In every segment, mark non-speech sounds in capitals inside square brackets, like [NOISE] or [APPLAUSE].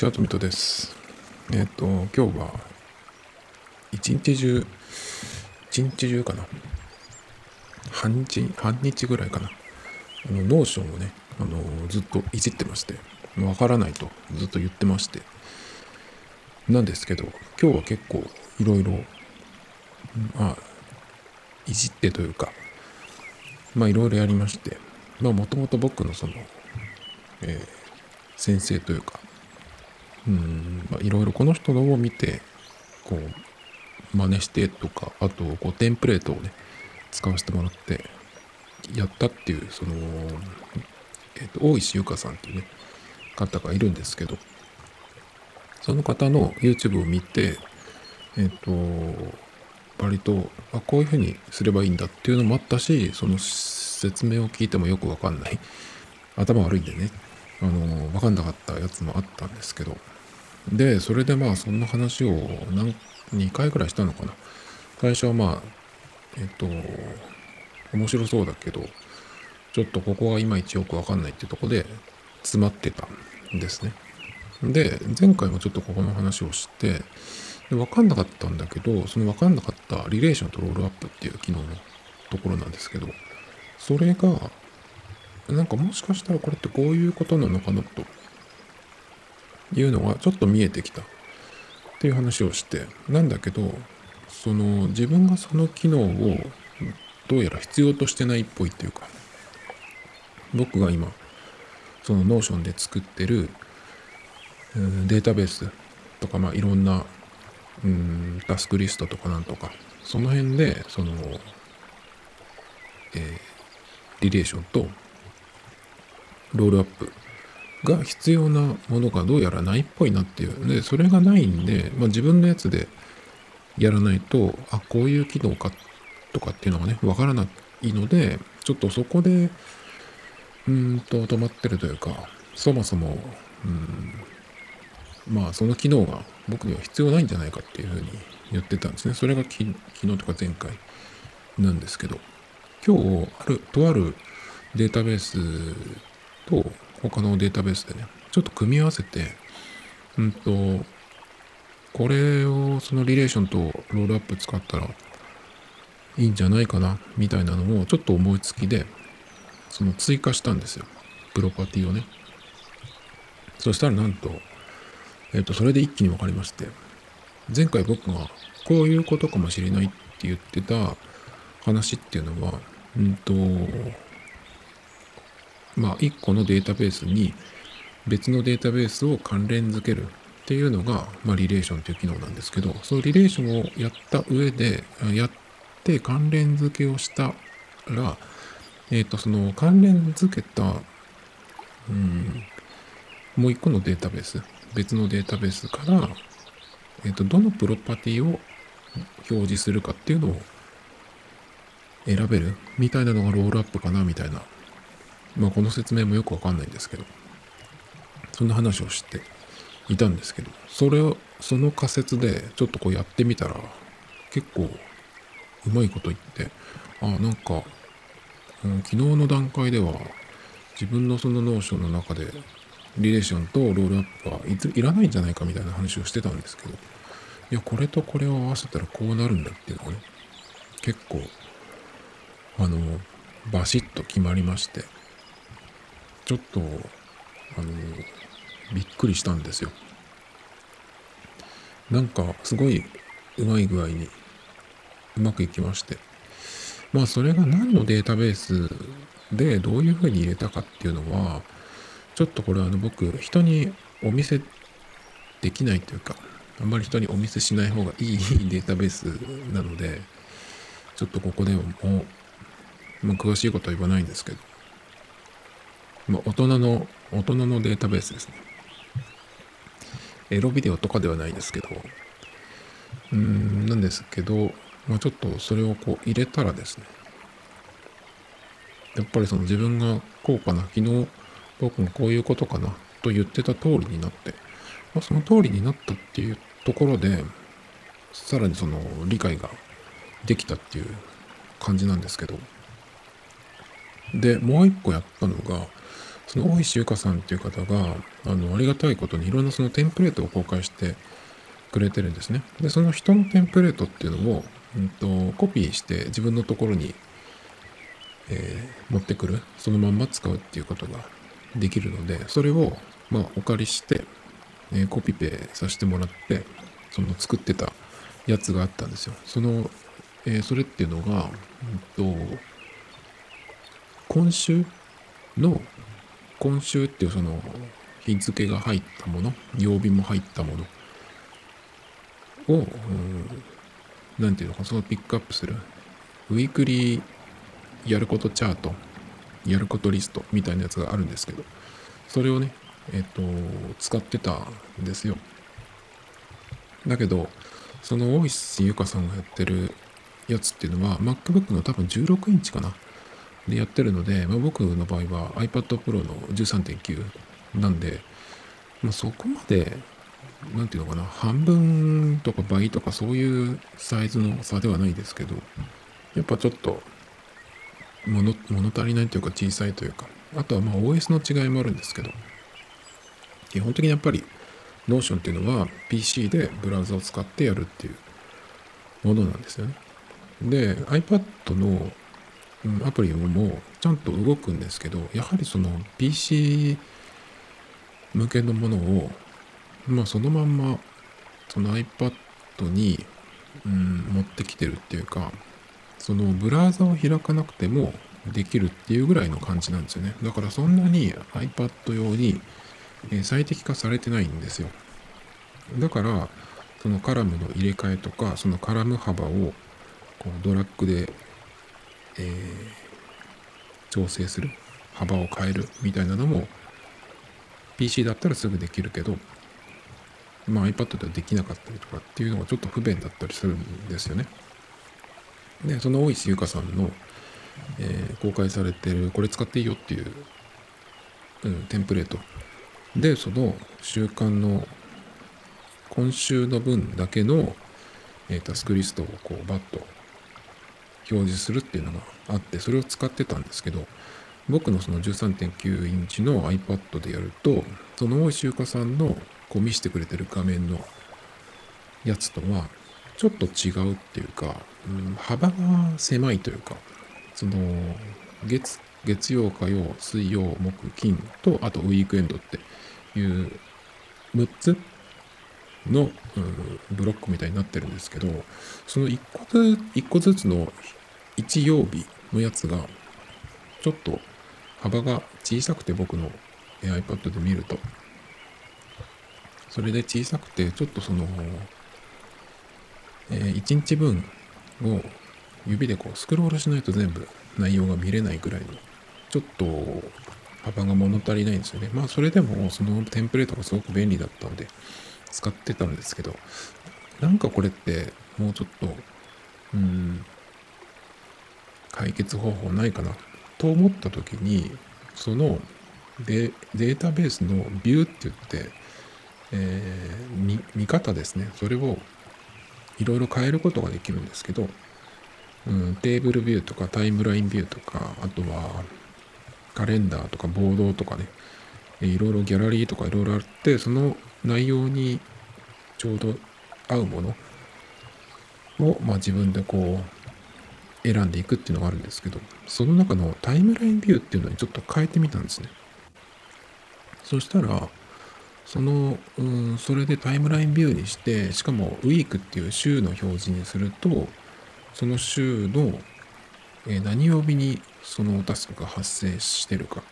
チャートミトです。えっ、ー、と、今日は、一日中、一日中かな。半日、半日ぐらいかな。あの、 Notion をね、あの、ずっといじってまして、わからないとずっと言ってまして、なんですけど、今日は結構いろいろ、まあ、いじってというか、まあいろいろやりまして、まあもともと僕のその、えー、先生というか、うん。ま、いろいろこの人のを見てこう真似してとかあとこうテンプレートをね使わせてもらってやったっていうその、えーと、大石由香さんっていうね方がいるんですけどその方の YouTube を見てえっ、ー、と割とあこういうふうにすればいいんだっていうのもあったしその説明を聞いてもよくわかんない。頭悪いんでね。あの分かんなかったやつもあったんですけど。でそれでまあそんな話を何2回ぐらいしたのかな。最初はまあえっと面白そうだけどちょっとここはいまいちよく分かんないっていうとこで詰まってたんですね。で前回もちょっとここの話をしてで分かんなかったんだけどその分かんなかったリレーションとロールアップっていう機能のところなんですけどそれがなんかもしかしたらこれってこういうことなのかなというのがちょっと見えてきたっていう話をしてなんだけどその自分がその機能をどうやら必要としてないっぽいっていうか僕が今その Notion で作ってるデータベースとかまあいろんなうんタスクリストとかなんとかその辺でその、えー、リレーションとロールアップが必要なものがどうやらないっぽいなっていう。で、それがないんで、まあ、自分のやつでやらないと、あ、こういう機能かとかっていうのがね、わからないので、ちょっとそこで、うんと止まってるというか、そもそも、うん、まあその機能が僕には必要ないんじゃないかっていうふうに言ってたんですね。それが昨日とか前回なんですけど、今日ある、とあるデータベースと他のデータベースでね、ちょっと組み合わせて、うんと、これをそのリレーションとロールアップ使ったらいいんじゃないかな、みたいなのをちょっと思いつきで、その追加したんですよ。プロパティをね。そしたらなんと、えっ、と、それで一気に分かりまして、前回僕がこういうことかもしれないって言ってた話っていうのは、うんと、まあ、1個のデータベースに別のデータベースを関連づけるっていうのが、まあ、リレーションという機能なんですけど、そのリレーションをやった上で、やって関連付けをしたら、えっ、ー、と、その関連付けた、うん、もう一個のデータベース、別のデータベースから、えっ、ー、と、どのプロパティを表示するかっていうのを選べるみたいなのがロールアップかなみたいなまあこの説明もよくわかんないんですけど、そんな話をしていたんですけど、それを、その仮説でちょっとこうやってみたら、結構うまいこと言って、ああ、なんか、うん、昨日の段階では自分のその Notion の中でリレーションとロールアップはいいらないんじゃないかみたいな話をしてたんですけど、いや、これとこれを合わせたらこうなるんだっていうのがね、結構、あの、バシッと決まりまして、ちょっと、あの、びっくりしたんですよ。なんか、すごいうまい具合にうまくいきまして。まあ、それが何のデータベースでどういうふうに入れたかっていうのは、ちょっとこれあの僕、人にお見せできないというか、あんまり人にお見せしない方がいい [LAUGHS] データベースなので、ちょっとここでも、詳しいことは言わないんですけど、まあ、大人の、大人のデータベースですね。エロビデオとかではないですけど、うん、なんですけど、まあ、ちょっとそれをこう入れたらですね、やっぱりその自分がこうかな、昨日僕もこういうことかなと言ってた通りになって、まあ、その通りになったっていうところで、さらにその理解ができたっていう感じなんですけど、で、もう一個やったのが、その大石ゆかさんっていう方が、あの、ありがたいことにいろんなそのテンプレートを公開してくれてるんですね。で、その人のテンプレートっていうのを、うんと、コピーして自分のところに、えー、持ってくる、そのまんま使うっていうことができるので、それを、まあ、お借りして、えー、コピペさせてもらって、その作ってたやつがあったんですよ。その、えー、それっていうのが、うんと、今週の今週っていうその日付が入ったもの曜日も入ったもの。を何ていうのかそのピックアップする。ウィークリーやることチャートやることリストみたいなやつがあるんですけど。それをねえっ、と使ってたんですよ。だけどその大石ゆかさんがやってるやつっていうのは MacBook の多分16インチかな。でやってるので、まあ、僕の場合は iPad Pro の13.9なんで、まあ、そこまで、なんていうのかな、半分とか倍とかそういうサイズの差ではないですけど、やっぱちょっと物物足りないというか小さいというか、あとはまあ OS の違いもあるんですけど、基本的にやっぱり Notion っていうのは PC でブラウザを使ってやるっていうものなんですよね。で、iPad のアプリもちゃんと動くんですけどやはりその PC 向けのものを、まあ、そのまんまその iPad に、うん、持ってきてるっていうかそのブラウザを開かなくてもできるっていうぐらいの感じなんですよね。だからそんなに iPad 用に最適化されてないんですよ。だからそのカラムの入れ替えとかそのカラム幅をこうドラッグでえー、調整する幅を変えるみたいなのも PC だったらすぐできるけど、まあ、iPad ではできなかったりとかっていうのがちょっと不便だったりするんですよね。でその大石ゆかさんの、えー、公開されてるこれ使っていいよっていう、うん、テンプレートでその週間の今週の分だけの、えー、タスクリストをこうバッと表示するっていうのがあってそれを使ってたんですけど僕のその13.9インチの iPad でやるとその大石ゆかさんのこう見せてくれてる画面のやつとはちょっと違うっていうか、うん、幅が狭いというかその月月曜火曜水曜木金とあとウィークエンドっていう6つの、うん、ブロックみたいになってるんですけどその1個ずつ ,1 個ずつの1曜日のやつが、ちょっと幅が小さくて僕の iPad で見ると。それで小さくて、ちょっとその、えー、1日分を指でこうスクロールしないと全部内容が見れないぐらいの、ちょっと幅が物足りないんですよね。まあそれでもそのテンプレートがすごく便利だったんで使ってたんですけど、なんかこれってもうちょっと、うん、解決方法ないかなと思った時にそのデデータベースのビューって言って、えー、見方ですね。それをいろいろ変えることができるんですけど、うん、テーブルビューとかタイムラインビューとかあとはカレンダーとかボードとかねいろいろギャラリーとかいろいろあってその内容にちょうど合うものを、まあ、自分でこう選んでいくっていうのがあるんですけど、その中のタイムラインビューっていうのにちょっと変えてみたんですね。そしたら、その、うん、それでタイムラインビューにして、しかもウィークっていう週の表示にすると、その週の、えー、何曜日にそのタスクが発生してるか、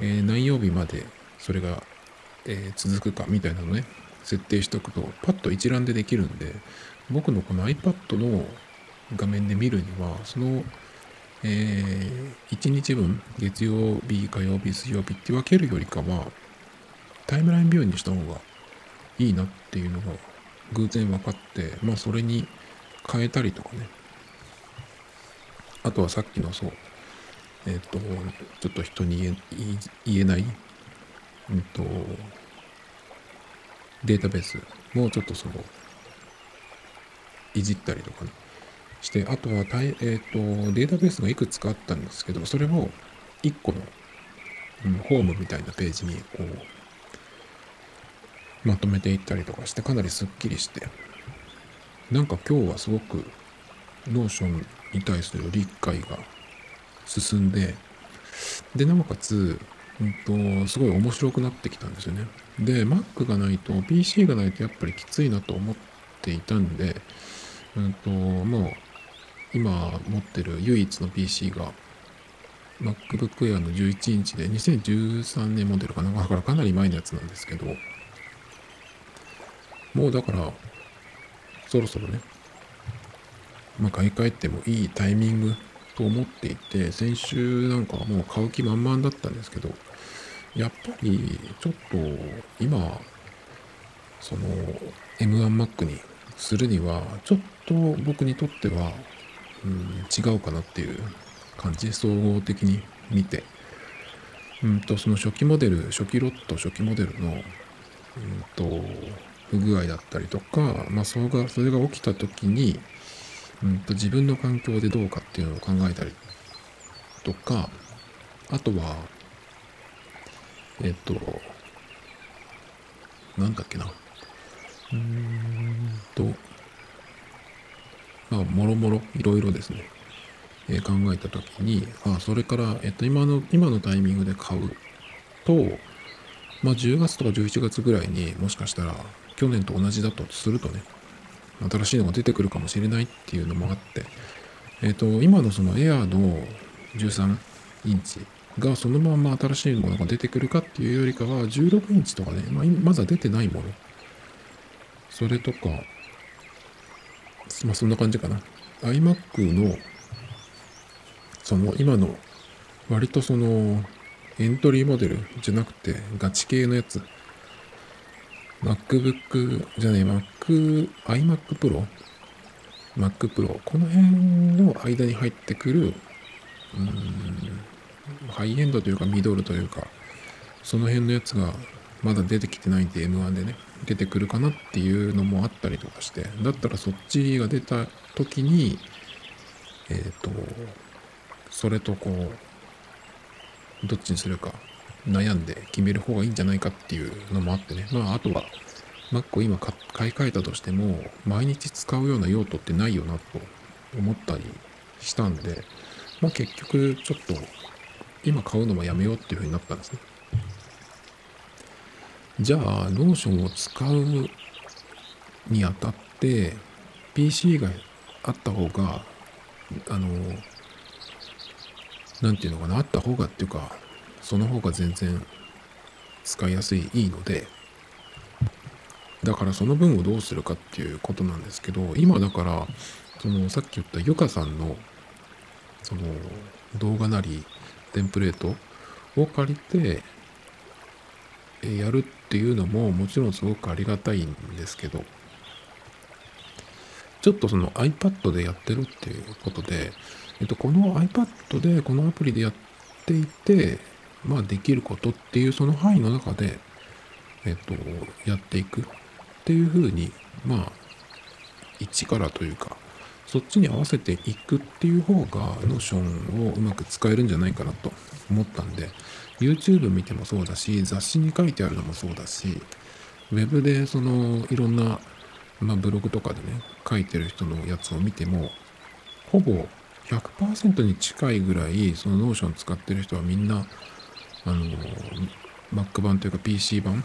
えー、何曜日までそれが、えー、続くかみたいなのね、設定しておくと、パッと一覧でできるんで、僕のこの iPad の画面で見るには、その、えー、1日分、月曜日、火曜日、水曜日って分けるよりかは、タイムラインビューにした方がいいなっていうのが偶然分かって、まあそれに変えたりとかね。あとはさっきのそう、えっ、ー、と、ちょっと人に言え言えない、うんと、データベースもちょっとその、いじったりとかね。して、あとはえーと、データベースがいくつかあったんですけど、それを1個のうん、ホームみたいなページにこうまとめていったりとかしてかなりすっきりして。なんか今日はすごく Notion に対する理解が進んででなおかつ、うんと、すごい面白くなってきたんですよね。で Mac がないと PC がないとやっぱりきついなと思っていたんでうんともう今持ってる唯一の PC が MacBook Air の11インチで2013年モデルかな。だからかなり前のやつなんですけどもうだからそろそろねまあ買い替えてもいいタイミングと思っていて先週なんかはもう買う気満々だったんですけどやっぱりちょっと今その M1Mac にするにはちょっと僕にとっては、うん、違うかなっていう感じで総合的に見て。うんとその初期モデル初期ロット初期モデルのうんと不具合だったりとか、まあ、それがそれが起きた時にうんと自分の環境でどうかっていうのを考えたりとかあとはえっとなんだっけな。うーんとまあもろもろいろいろですね、え、考えた時にあそれから、えっと、今の今のタイミングで買うとまあ10月とか11月ぐらいにもしかしたら去年と同じだとするとね新しいのが出てくるかもしれないっていうのもあって、えっ、と、今のそのエアーの13インチがそのまま新しいものが出てくるかっていうよりかは、16インチとかね、まあ、まだ出てないもの。それとか、まあそんな感じかな。iMac の、その今の、割とその、エントリーモデルじゃなくて、ガチ系のやつ。MacBook じゃねえ、Mac、iMac Pro、Mac Pro、この辺の間に入ってくる、うん、ハイエンドというかミドルというか、その辺のやつがまだ出てきてないんで M1 でね、出てくるかなっていうのもあったりとかして、だったらそっちが出た時に、えっ、ー、と、それとこう、どっちにするか悩んで決める方がいいんじゃないかっていうのもあってね。まあ、あとは、Mac を今買い替えたとしても、毎日使うような用途ってないよなと思ったりしたんで、まあ結局ちょっと今買うのもやめようっていうふうになったんですね。じゃあ、 Notion を使うにあたって、PC があった方が、あの、なんていうのかな、あった方がっていうか、その方が全然使いやすいいいのでだからその分をどうするかっていうことなんですけど今だからそのさっき言ったゆかさんのその動画なりテンプレートを借りてやるっっていうのももちろんすごくありがたいんですけどちょっとその iPad でやってるっていうことで、えっと、この iPad でこのアプリでやっていてまあ、できることっていうその範囲の中で、えっと、やっていくっていうふうに、まあ、一からというか、そっちに合わせていくっていう方が、 Notion をうまく使えるんじゃないかなと思ったんで、YouTube 見てもそうだし、雑誌に書いてあるのもそうだし、ウェブでそのいろんな、まあ、ブログとかでね、書いてる人のやつを見ても、ほぼ100%に近いぐらい、その Notion 使ってる人はみんな、あの Mac 版というか PC 版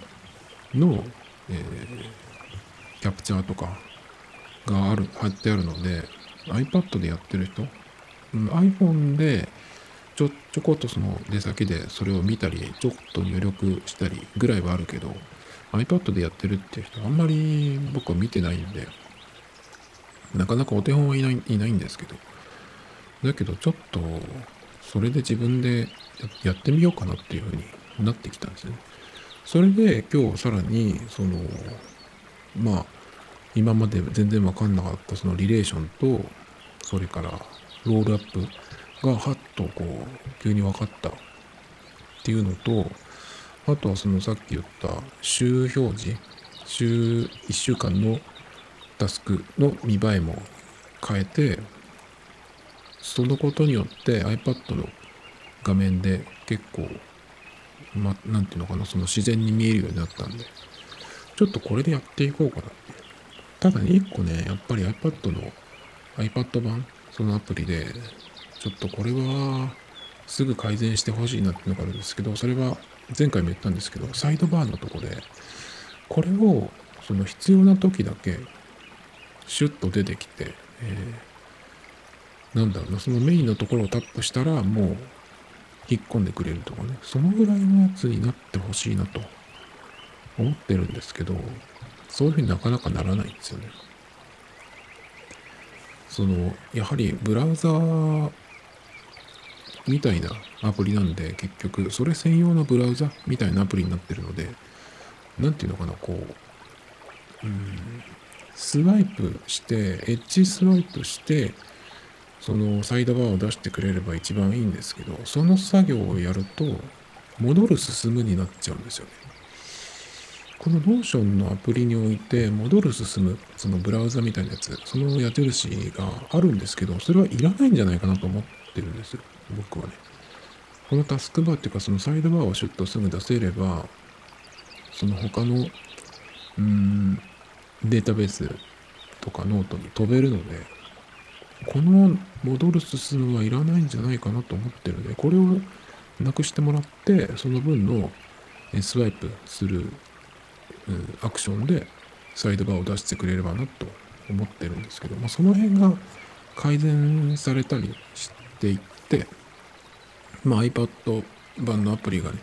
の、えー、キャプチャーとかがある貼ってあるので iPad でやってる人、iPhone でちょちょこっとその出先でそれを見たりちょっと入力したりぐらいはあるけど iPad でやってるっていう人あんまり僕は見てないんでなかなかお手本はいないいないんですけどだけどちょっとそれで自分でやってみようかなっていうふうになってきたんですね。それで今日さらにそのまあ今まで全然分かんなかったそのリレーションとそれからロールアップがはっとこう急に分かったっていうのとあとはそのさっき言った週表示週1週間のタスクの見栄えも変えてそのことによって iPad の画面で結構ま、なんていうのかな、その自然に見えるようになったんで、ちょっとこれでやっていこうかなって。ただね、一個ね、やっぱり iPad の iPad 版、そのアプリで、ちょっとこれはすぐ改善してほしいなっていうのがあるんですけど、それは前回も言ったんですけど、サイドバーのとこで、これをその必要な時だけシュッと出てきて、えー、なんだろうな、そのメインのところをタップしたらもう引っ込んでくれるとかね、そのぐらいのやつになってほしいなと思ってるんですけど、そういうふうになかなかならないんですよね。その、やはりブラウザーみたいなアプリなんで、結局、それ専用のブラウザみたいなアプリになってるので、なんていうのかな、こう、うん、スワイプして、エッジスワイプして、そのサイドバーを出してくれれば一番いいんですけど、その作業をやると、戻る進むになっちゃうんですよね。この Notion のアプリにおいて、戻る進む、そのブラウザみたいなやつ、その矢印があるんですけど、それはいらないんじゃないかなと思ってるんですよ。僕はね。このタスクバーっていうか、そのサイドバーをシュッとすぐ出せれば、その他の、うん、データベースとかノートに飛べるので、この戻る進むはいらないんじゃないかなと思ってるので、これをなくしてもらって、その分のスワイプする、うん、アクションでサイドバーを出してくれればなと思ってるんですけど、まあ、その辺が改善されたりしていって、まあ、iPad 版のアプリがね、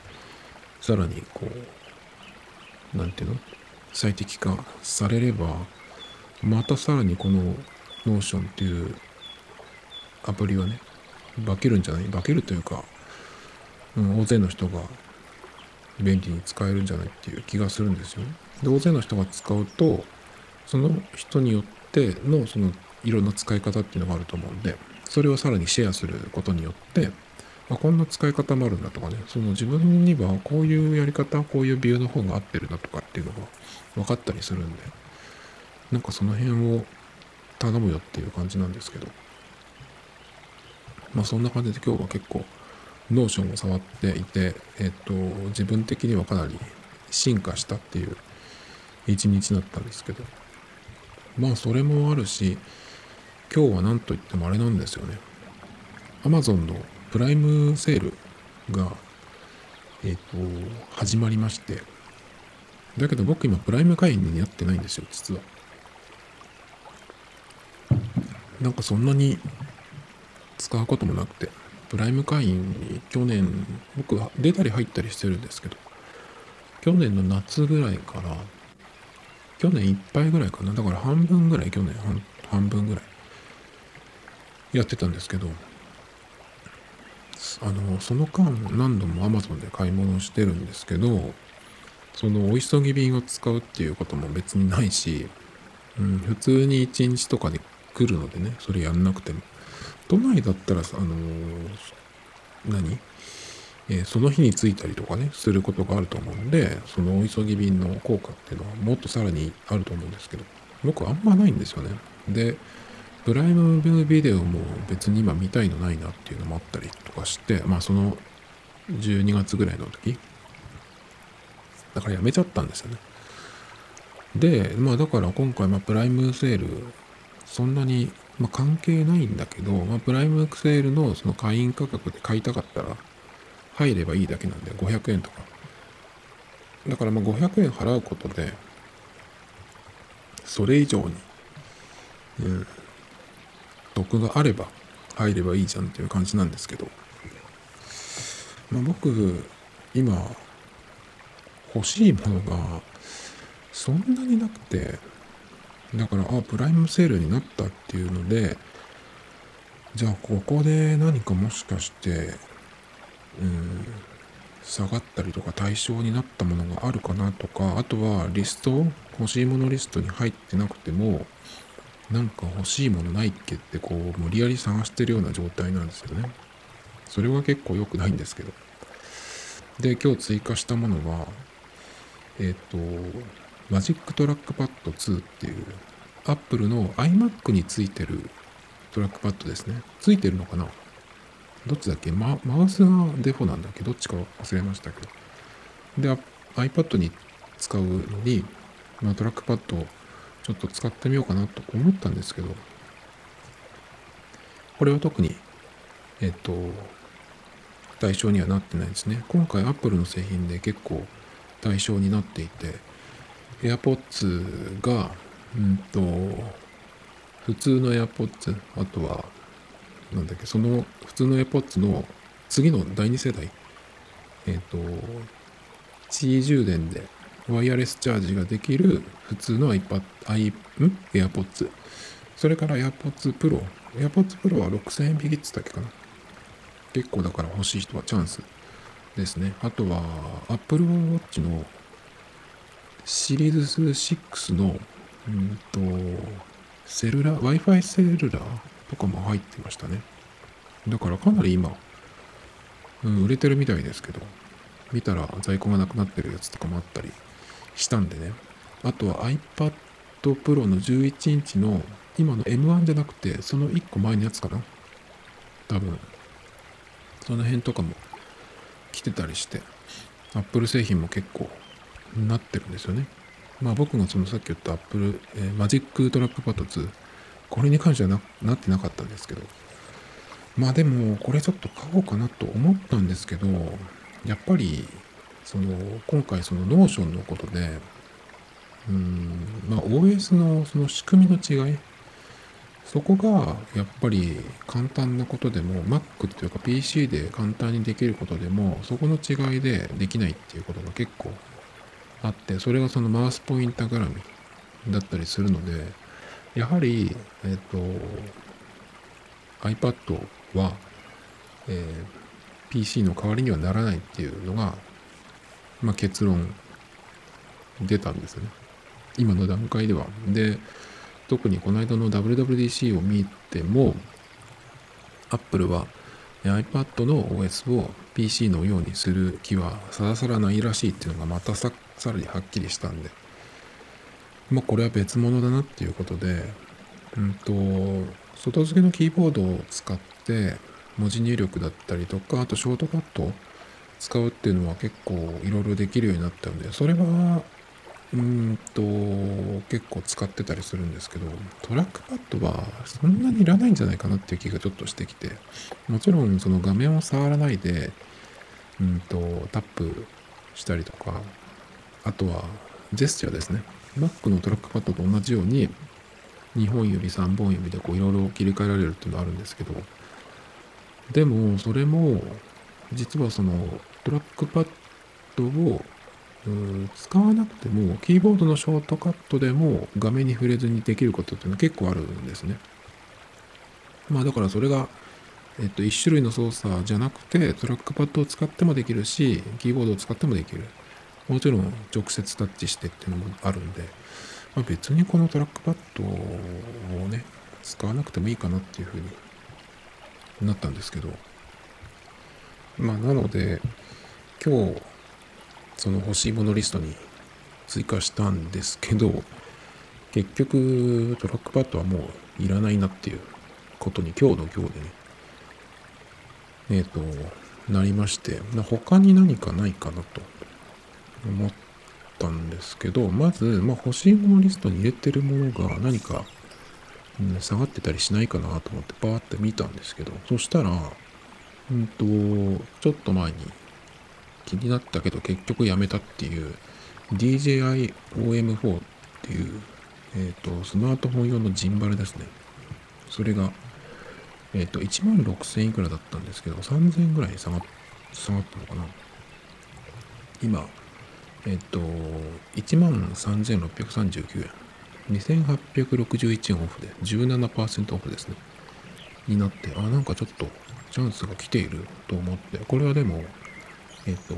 さらにこう、なんていうの？最適化されれば、またさらにこの Notion っていうアプリはね、化けるんじゃない？化けるというか、うん、大勢の人が便利に使えるんじゃないっていう気がするんですよね。で、大勢の人が使うと、その人によってのそのいろんな使い方っていうのがあると思うんで、それをさらにシェアすることによって、あ、こんな使い方もあるんだとかね、その自分にはこういうやり方、こういうビューの方が合ってるなとかっていうのが分かったりするんで、なんかその辺を頼むよっていう感じなんですけど、まあそんな感じで今日は結構、 Notion を触っていて、えっと、自分的にはかなり進化したっていう一日だったんですけど、まあそれもあるし、今日は何と言ってもあれなんですよね。Amazon のプライムセールが、えっ、ー、と、始まりまして、だけど僕今プライム会員になってないんですよ、実は。なんかそんなに使うこともなくて、プライム会員に去年、僕は出たり入ったりしてるんですけど、去年の夏ぐらいから、去年いっぱいぐらいかな。だから半分ぐらい、去年半分ぐらいやってたんですけど、あの、その間何度も Amazon で買い物をしてるんですけど、そのお急ぎ便を使うっていうことも別にないし、うん、普通に1日とかで来るのでね、それやんなくても。都内だったら、あの何？えー、その日に着いたりとかね、することがあると思うんで、そのお急ぎ便の効果っていうのはもっとさらにあると思うんですけど、僕あんまないんですよね。で、プライムビデオも別に今見たいのないなっていうのもあったりとかして、まあその12月ぐらいの時、だからやめちゃったんですよね。で、まあだから今回、まあプライムセール、そんなに、まあ、関係ないんだけど、まあプライムセールのその会員価格で買いたかったら入ればいいだけなんで、500円とか。だからまあ500円払うことで、それ以上に、うん、得があれば入ればいいじゃんっていう感じなんですけど、まあ、僕今欲しいものがそんなになくてだからあプライムセールになったっていうのでじゃあここで何かもしかしてうん下がったりとか対象になったものがあるかなとかあとはリスト欲しいものリストに入ってなくてもなんか欲しいものないっけってこう無理やり探してるような状態なんですよね。それは結構良くないんですけど。で、今日追加したものは、えっ、ー、と、 Magic Trackpad 2っていう、Apple の iMac についてるトラックパッドですね。ついてるのかな？どっちだっけ、ま、マウスがデフォなんだっけ？どっちか忘れましたけど。で、iPad に使うのに、まあ、トラックパッドちょっと使ってみようかなと思ったんですけど、これは特に、えっと、対象にはなってないですね。今回 Apple の製品で結構対象になっていて、AirPods が、うんと、普通の AirPods、あとは、なんだっけ、その普通の AirPods の次の第2世代、えっ、と、地位充電でワイヤレスチャージができる普通の iPad、i、ん ?AirPods。それから AirPods Pro。AirPods Pro は6000円引きってったっけかな。結構だから欲しい人はチャンスですね。あとは Apple Watch のシリーズ6の、うんと、セルラー、Wi-Fi セルラーとかも入ってましたね。だからかなり今、うん、売れてるみたいですけど、見たら在庫がなくなってるやつとかもあったりしたんでね。あとは iPad Pro の11インチの今の M1 じゃなくて、その1個前のやつかな。多分、その辺とかも来てたりして、Apple 製品も結構なってるんですよね。まあ僕がそのさっき言った Apple、えー、 Magic Trackpad 2、これに関してはななってなかったんですけど、まあでも、これちょっと買おうかなと思ったんですけど、やっぱり、その、今回その Notion のことで、うん、まあ OS のその仕組みの違い、そこがやっぱり簡単なことでも Mac っていうか PC で簡単にできることでもそこの違いでできないっていうことが結構あってそれがそのマウスポインタ絡みだったりするのでやはりえっ、と iPad は、えー、PC の代わりにはならないっていうのが、まあ、結論出たんですよね。今の段階では。で特にこの間の WWDC を見ても Apple は iPad の OS を PC のようにする気はさらさらないらしいっていうのがまたささらにはっきりしたんで。まあこれは別物だなっていうことでうんと外付けのキーボードを使って文字入力だったりとかあとショートカット使うっていうのは結構いろいろできるようになったのでそれはうんと結構使ってたりするんですけどトラックパッドはそんなにいらないんじゃないかなっていう気がちょっとしてきてもちろんその画面を触らないでうんとタップしたりとかあとはジェスチャーですね。Mac のトラックパッドと同じように2本指3本指でこういろいろ切り替えられるっていうのはあるんですけどでもそれも実はそのトラックパッドを使わなくてもキーボードのショートカットでも画面に触れずにできることっていうのは結構あるんですね。まあだからそれが、えっと、1種類の操作じゃなくてトラックパッドを使ってもできるしキーボードを使ってもできる。もちろん直接タッチしてっていうのもあるんで、まあ、別にこのトラックパッドをね使わなくてもいいかなっていうふうになったんですけどまあなので今日その欲しいものリストに追加したんですけど、結局トラックパッドはもういらないなっていうことに今日の今日でね、えっ、ー、と、なりまして、他に何かないかなと思ったんですけど、まず、まあ、欲しいものリストに入れてるものが何か、うん、下がってたりしないかなと思ってパーって見たんですけど、そしたら、うんと、ちょっと前に気になったけど結局やめたっていう DJI-OM4 っていう、えっ、ー、と、スマートフォン用のジンバルですね。それが、えっ、ー、と、1万6000いくらだったんですけど、3000円ぐらい下が下がったのかな。今、えっ、ー、と、1万3639円。2861円オフで17%オフですね。になって、あ、なんかちょっとチャンスが来ていると思って、これはでも、えっ、と、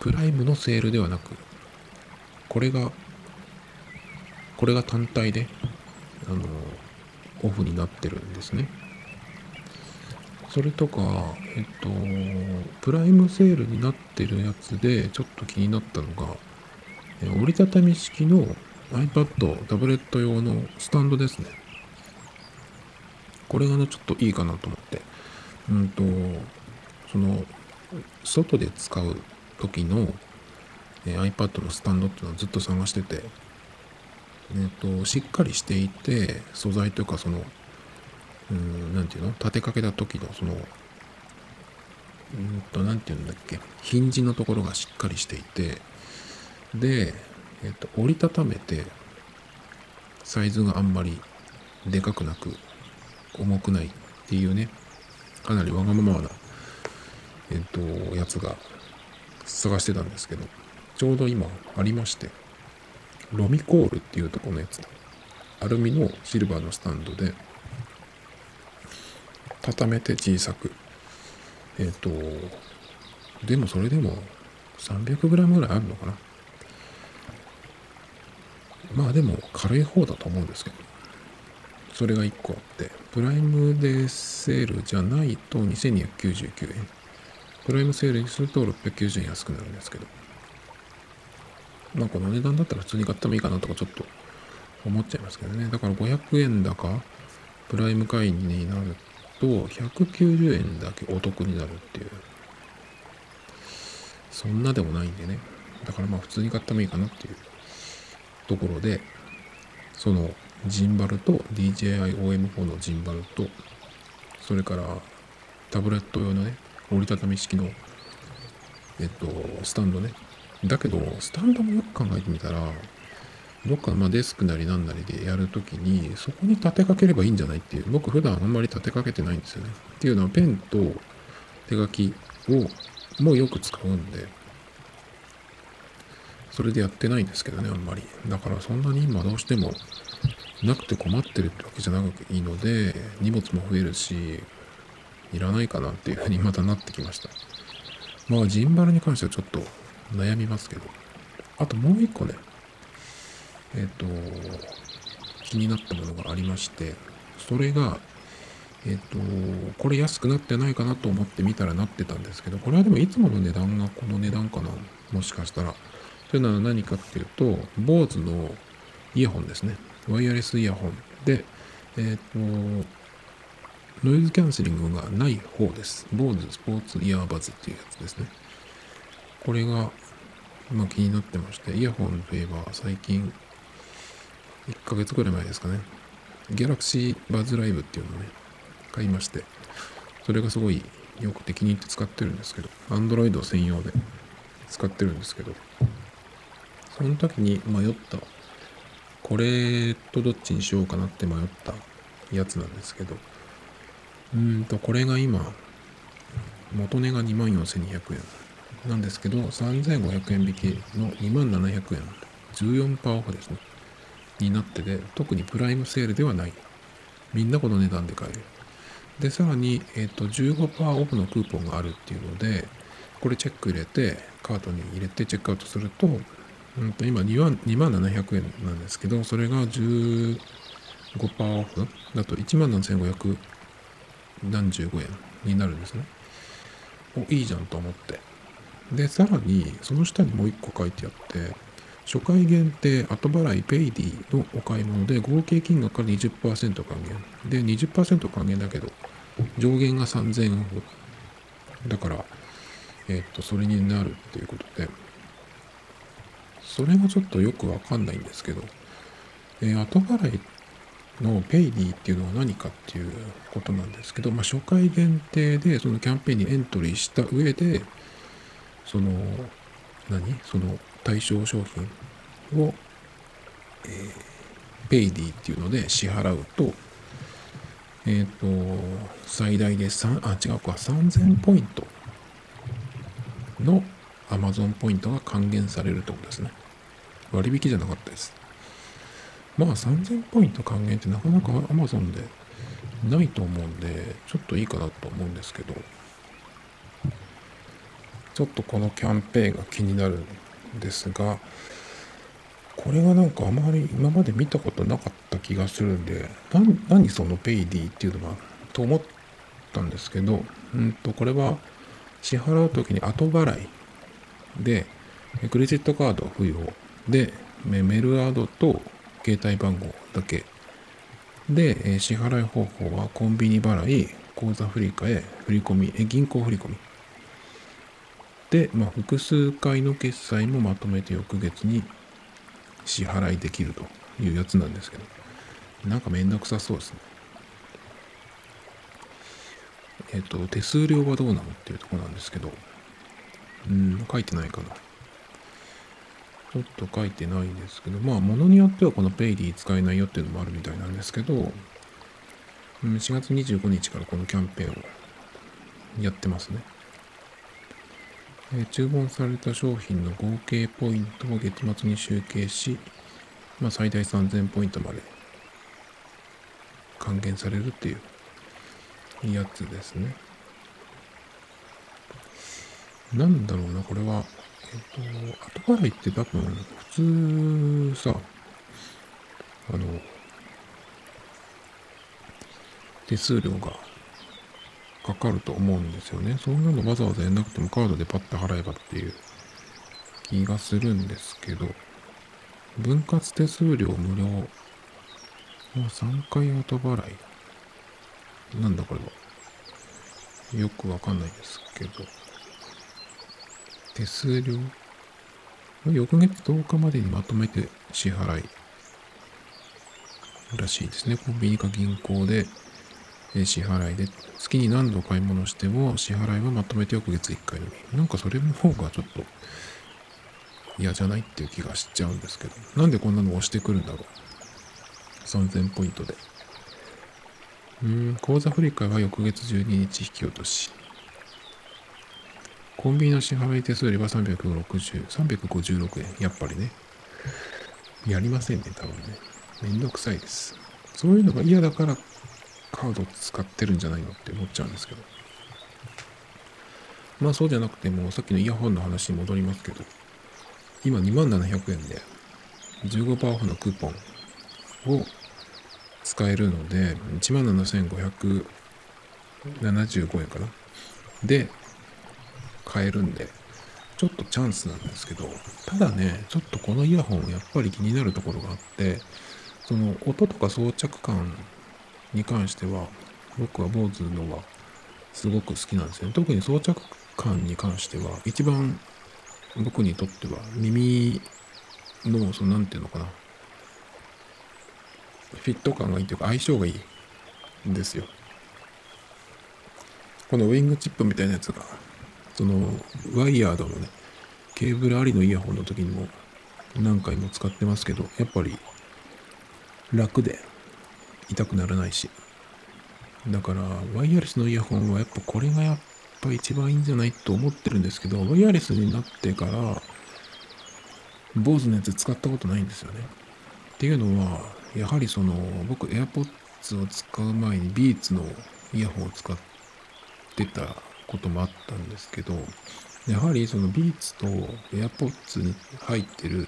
プライムのセールではなく、これが、これが単体で、あの、オフになってるんですね。それとか、えっと、プライムセールになってるやつで、ちょっと気になったのが、折りたたみ式の iPad、タブレット用のスタンドですね。これがね、ちょっといいかなと思って。うんと、その、外で使う時の、えー iPad のスタンドっていうのをずっと探してて、えー、としっかりしていて素材というかそのうんなんていうの？立てかけた時のそのうんとなんていうんだっけ？ヒンジのところがしっかりしていてで、えー、と折りたためてサイズがあんまりでかくなく重くないっていうねかなりわがままなえっ、とやつが探してたんですけどちょうど今ありましてロミコールっていうとこのやつアルミのシルバーのスタンドで畳めて小さくえっ、とでもそれでも 300g ぐらいあるのかな？まあでも軽い方だと思うんですけどそれが1個あってプライムでセールじゃないと2299円。プライムセールにすると690円安くなるんですけど。まあこの値段だったら普通に買ってもいいかなとかちょっと思っちゃいますけどね。だから500円高プライム会員になると190円だけお得になるっていう。そんなでもないんでね。だからまあ普通に買ってもいいかなっていうところでそのジンバルと DJI-OM4 のジンバルとそれからタブレット用のね折りたたみ式のえっとスタンドね。だけどスタンドもよく考えてみたらどっかまあデスクなりなんなりでやるときにそこに立てかければいいんじゃないっていう僕普段あんまり立てかけてないんですよね。っていうのはペンと手書きをもうよく使うんでそれでやってないんですけどねあんまり。だからそんなに今どうしてもなくて困ってるってわけじゃなくていいので荷物も増えるしいらないかなっていうふうにまたなってきました。まあジンバルに関してはちょっと悩みますけど。あともう一個ね。えっ、と気になったものがありまして。それがえっ、とこれ安くなってないかなと思って見たらなってたんですけど。これはでもいつもの値段がこの値段かな。もしかしたら。というのは何かっていうと BOSE のイヤホンですね。ワイヤレスイヤホン。でえっ、とノイズキャンセリングがない方です。BOSE スポーツイヤーバズっていうやつですね。これが今気になってまして、イヤホンといえば最近1ヶ月ぐらい前ですかね。ギャラクシーバズライブっていうのをね、買いまして、それがすごいよくて気に入って使ってるんですけど、Android 専用で使ってるんですけど、その時に迷った、これとどっちにしようかなって迷ったやつなんですけど、うんと、これが今、元値が24,200円なんですけど、3,500円引きの2700円、14%オフですね、になってて、特にプライムセールではない。みんなこの値段で買える。で、さらに、えっ、と、15%オフのクーポンがあるっていうので、これチェック入れて、カートに入れてチェックアウトすると、うんと今2万 ,2 万700円なんですけど、それが15%オフだと1万7500円何十五円になるんですね。お、いいじゃんと思って。で、さらに、その下にもう一個書いてあって、初回限定後払いペイディのお買い物で合計金額から20%還元。で、20%還元だけど、上限が3000円オフ。だから、えっと、それになるっていうことで、それがちょっとよくわかんないんですけど、えー後払いっのペイディっていうのは何かっていうことなんですけど、まあ、初回限定でそのキャンペーンにエントリーした上でその何？その対象商品を、えーペイディっていうので支払うとえっ、と最大で3あ違うか3000ポイントの Amazon ポイントが還元されるってことですね。割引じゃなかったです。まあ3000ポイント還元ってなかなか Amazon でないと思うんで、ちょっといいかなと思うんですけど、ちょっとこのキャンペーンが気になるんですが、これがなんかあまり今まで見たことなかった気がするんで、何そのペイディっていうのはと思ったんですけど、うんと、これは支払うときに後払いで、クレジットカード付与で、メメルアドと携帯番号だけで、えー支払い方法はコンビニ払い、口座振り替え、振込み、え銀行振込。で、まあ、複数回の決済もまとめて翌月に支払いできるというやつなんですけど、なんかめんどくさそうですね。えっ、と、手数料はどうなのっていうとこなんですけど、うん、書いてないかな。ちょっと書いてないんですけど、まあ、ものによってはこのペイディ使えないよっていうのもあるみたいなんですけど、4月25日からこのキャンペーンをやってますね。え注文された商品の合計ポイントを月末に集計し、まあ、最大3000ポイントまで還元されるっていうやつですね。なんだろうな、これは。えっと、後払いって多分、普通さ、あの、手数料がかかると思うんですよね。そんなのわざわざやんなくてもカードでパッて払えばっていう気がするんですけど、分割手数料無料、もう3回後払い。なんだこれは。よくわかんないですけど、手数料翌月10日までにまとめて支払いらしいですね。コンビニか銀行で支払いで、月に何度買い物しても支払いはまとめて翌月1回のみ。なんかそれの方がちょっと嫌じゃないっていう気がしちゃうんですけど、なんでこんなの押してくるんだろう。3000ポイントで。うん、口座振替は翌月12日引き落とし。コンビニの支払い手数料は360、356円。やっぱりね。やりませんね、多分ね。めんどくさいです。そういうのが嫌だからカード使ってるんじゃないのって思っちゃうんですけど。まあそうじゃなくても、さっきのイヤホンの話に戻りますけど、今2700円で15%オフのクーポンを使えるので、17,575円かな。で、買えるんで、ちょっとチャンスなんですけど、ただね、ちょっとこのイヤホンやっぱり気になるところがあって、その音とか装着感に関しては、僕は BOSE のはすごく好きなんですね。特に装着感に関しては、一番僕にとっては耳の、その、なんていうのかな。フィット感がいいというか相性がいいんですよ。このウィングチップみたいなやつが、そのワイヤードのね、ケーブルありのイヤホンの時にも何回も使ってますけど、やっぱり楽で痛くならないし。だから、ワイヤレスのイヤホンはやっぱこれがやっぱ一番いいんじゃないと思ってるんですけど、ワイヤレスになってから、坊主のやつ使ったことないんですよね。っていうのは、やはりその、僕 AirPods を使う前にビーツのイヤホンを使ってたこともあったんですけど、やはりそのビーツと AirPods に入ってる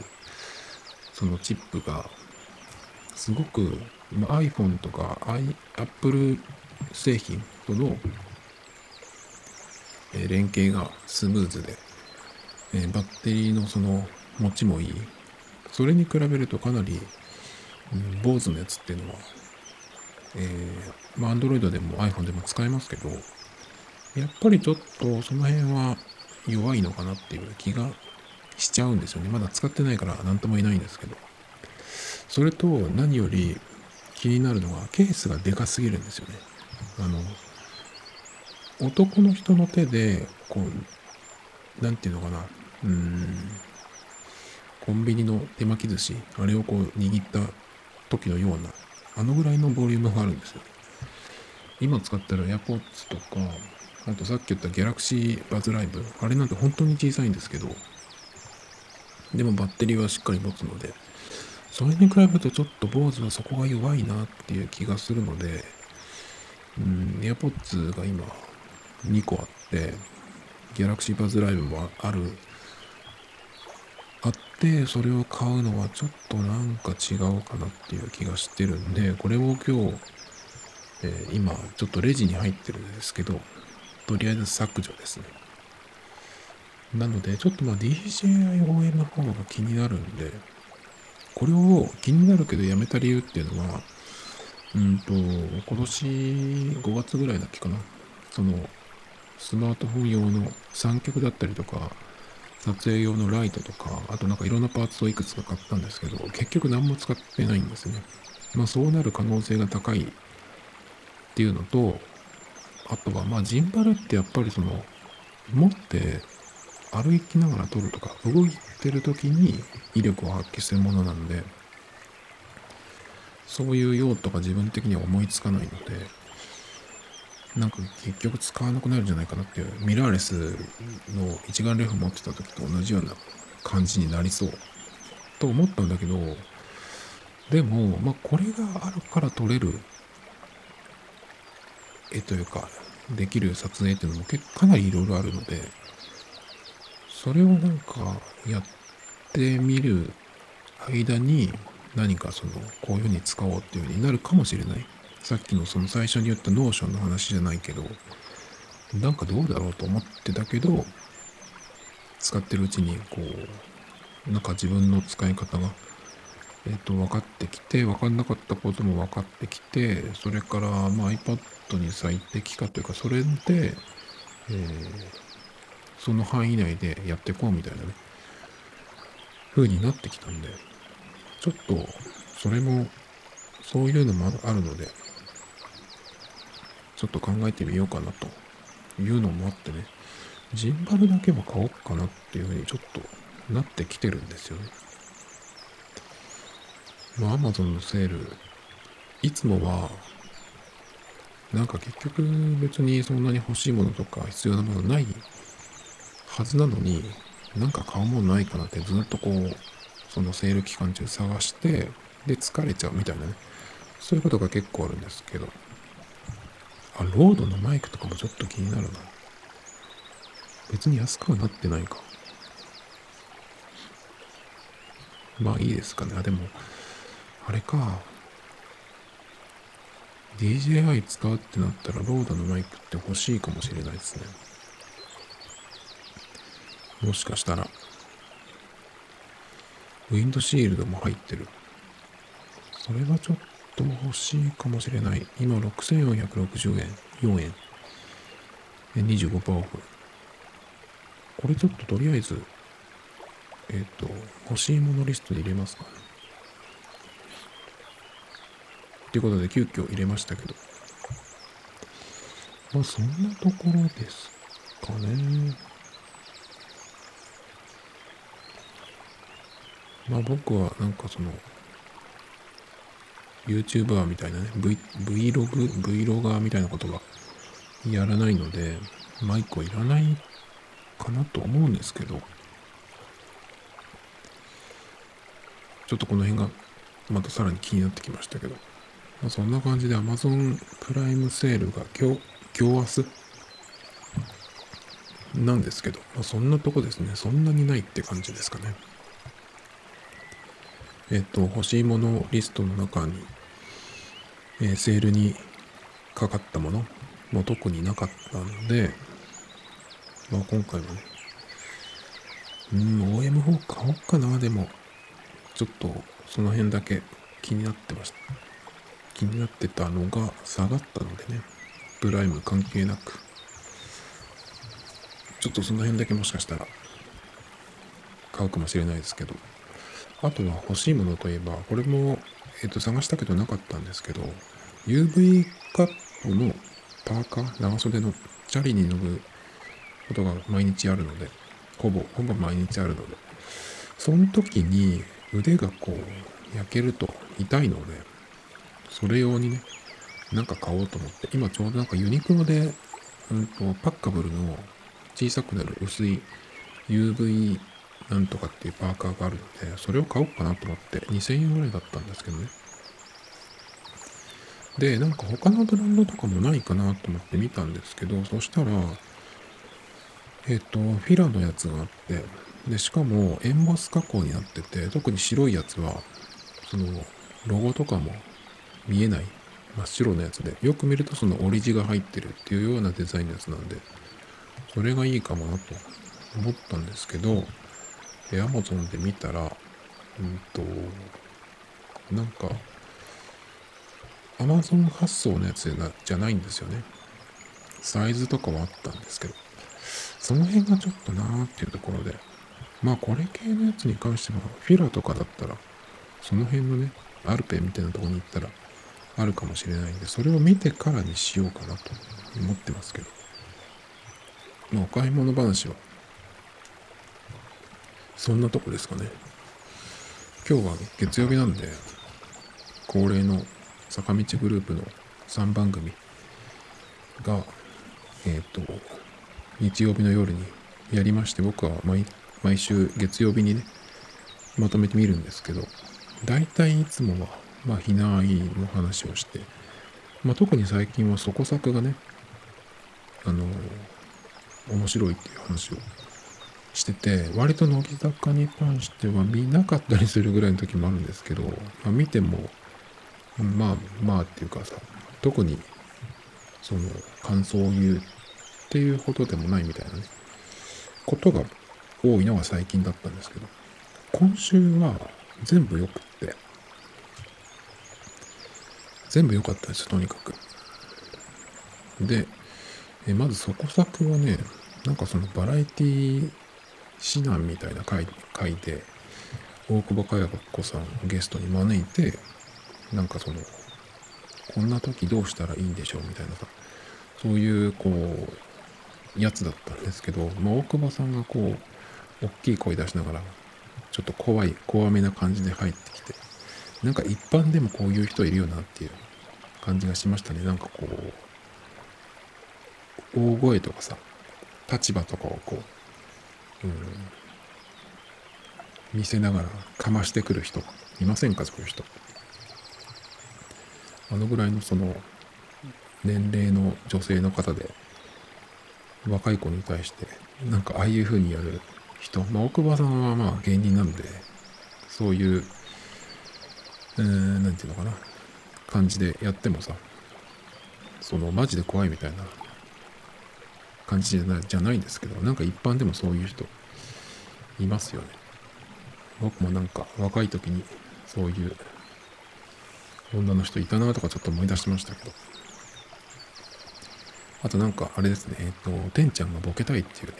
そのチップがすごく iPhone とか Apple 製品との連携がスムーズで、バッテリーのその持ちもいい。それに比べるとかなり、坊主のやつっていうのは、えー、まあ Android でも iPhone でも使えますけど、やっぱりちょっとその辺は弱いのかなっていう気がしちゃうんですよね。まだ使ってないから何とも言えないんですけど。それと何より気になるのがケースがでかすぎるんですよね。あの、男の人の手で、こう、なんていうのかな、うーん、コンビニの手巻き寿司、あれをこう握った時のような、あのぐらいのボリュームがあるんですよ。今使ってる AirPods とか、あとさっき言った Galaxy Buzz Live、あれなんて本当に小さいんですけど、でもバッテリーはしっかり持つので、それに比べるとちょっと坊主はそこが弱いなっていう気がするので、うん、AirPods が今2個あって、Galaxy Buzz Live もある、あって、それを買うのはちょっとなんか違うかなっていう気がしてるんで、これを今日、えー、今ちょっとレジに入ってるんですけど、とりあえず削除ですね。なので、ちょっとまあ DJI-OM の方が気になるんで、これを気になるけどやめた理由っていうのは、うんと、今年5月ぐらいだっけかな。その、スマートフォン用の三脚だったりとか、撮影用のライトとか、あとなんかいろんなパーツをいくつか買ったんですけど、結局何も使ってないんですね。まあそうなる可能性が高いっていうのと、あとはまあジンバルってやっぱりその、持って歩きながら撮るとか、動いてる時に威力を発揮するものなんで、そういう用途が自分的には思いつかないので、なんか結局使わなくなるんじゃないかなっていう、ミラーレスの一眼レフ持ってた時と同じような感じになりそうと思ったんだけど、でも、まあこれがあるから撮れる絵というか、できる撮影っていうのも結構かなりいろいろあるので、それをなんかやってみる間に何かそのこういうふうに使おうっていうふうになるかもしれない。さっきのその最初に言った Notion の話じゃないけど、なんかどうだろうと思ってたけど、使ってるうちにこう、なんか自分の使い方が、えっ、と、分かってきて、分かんなかったことも分かってきて、それから、まあ、iPad に最適化というか、それで、えー、その範囲内でやっていこうみたいなね、風になってきたんで、ちょっと、それも、そういうのもあるので、ちょっと考えてみようかなというのもあってね、ジンバルだけは買おうかなっていうふうにちょっとなってきてるんですよね。まあ、アマゾンのセール、いつもは、なんか結局別にそんなに欲しいものとか必要なものないはずなのに、なんか買うものないかなってずっとこう、そのセール期間中探して、で疲れちゃうみたいなね。そういうことが結構あるんですけど。あ、ロードのマイクとかもちょっと気になるな。別に安くはなってないか。まあいいですかね。あ、でも、あれか。DJI 使うってなったらロードのマイクって欲しいかもしれないですね。もしかしたら、ウィンドシールドも入ってる。それはちょっと欲しいかもしれない。今6460円、4円。25%オフ。これちょっととりあえず、えっ、ー、と、欲しいものリストで入れますかね。ということで、急遽入れましたけど。まあ、そんなところですかね。まあ、僕はなんかその、YouTuber みたいなね、v、Vlog、Vlogger みたいなことはやらないので、マイクはいらないかなと思うんですけど、ちょっとこの辺がまたさらに気になってきましたけど、まあ、そんな感じで Amazon プライムセールが今日、今日明日なんですけど、まあ、そんなとこですね。そんなにないって感じですかね。えっと、欲しいものリストの中に、えー、セールにかかったものも特になかったので、まあ今回もね、うん、OM4 買おうかな、でも、ちょっとその辺だけ気になってました。気になってたのが下がったのでね、プライム関係なく、ちょっとその辺だけもしかしたら買うかもしれないですけど、あとは欲しいものといえば、これも、えっ、と、探したけどなかったんですけど、UV カットのパーカー、長袖のチャリに乗ることが毎日あるので、ほぼ、ほぼ毎日あるので、その時に腕がこう、焼けると痛いので、それ用にね、なんか買おうと思って、今ちょうどなんかユニクロで、うんと、パッカブルの小さくなる薄い UV なんとかっていうパーカーがあるので、それを買おうかなと思って、2000円ぐらいだったんですけどね。で、なんか他のブランドとかもないかなと思って見たんですけど、そしたら、えっ、ー、と、フィラのやつがあって、で、しかもエンボス加工になってて、特に白いやつは、その、ロゴとかも見えない真っ白なやつで、よく見るとそのオリジが入ってるっていうようなデザインのやつなんで、それがいいかもなと思ったんですけど、Amazon で見たら、うんと、なんか、Amazon 発送のやつじゃないんですよね。サイズとかはあったんですけど、その辺がちょっとなーっていうところで、まあこれ系のやつに関しては、フィラとかだったら、その辺のね、アルペンみたいなとこに行ったら、あるかもしれないんで、それを見てからにしようかなと思ってますけど。まあお買い物話は、そんなとこですかね。今日は月曜日なんで、恒例の坂道グループの3番組が、えっ、ー、と、日曜日の夜にやりまして、僕は毎毎週月曜日にね、まとめてみるんですけど、大体いつもは、まあ、ひなあいの話をして、まあ、特に最近はそこ作がね、あの、面白いっていう話をしてて、割と乃木坂に関しては見なかったりするぐらいの時もあるんですけど、まあ、見ても、まあまあっていうかさ、特にその感想を言うっていうほどでもないみたいなね、ことが多いのが最近だったんですけど、今週は全部良くって、全部良かったです、とにかく。で、えまずそこ作はね、なんかそのバラエティ指南みたいな回回で、大久保佳代子さんをゲストに招いて、なんかその、こんな時どうしたらいいんでしょうみたいなさ、そういう、こう、やつだったんですけど、まあ、大久保さんがこう、大きい声出しながら、ちょっと怖い、怖めな感じで入ってきて、なんか一般でもこういう人いるよなっていう感じがしましたね。なんかこう、大声とかさ、立場とかをこう、うん、見せながらかましてくる人いませんかそういう人。あのぐらいのその年齢の女性の方で若い子に対してなんかああいう風にやる人、まあ、奥歯さんはまあ芸人なんで、そういう、えー、なんていうのかな、感じでやってもさ、その、マジで怖いみたいな感じじゃないじゃないんですけど、なんか一般でもそういう人いますよね。僕もなんか若い時にそういう女の人いたなとかちょっと思い出しましたけど。あとなんかあれですね、えっ、と、てんちゃんがボケたいっていうね、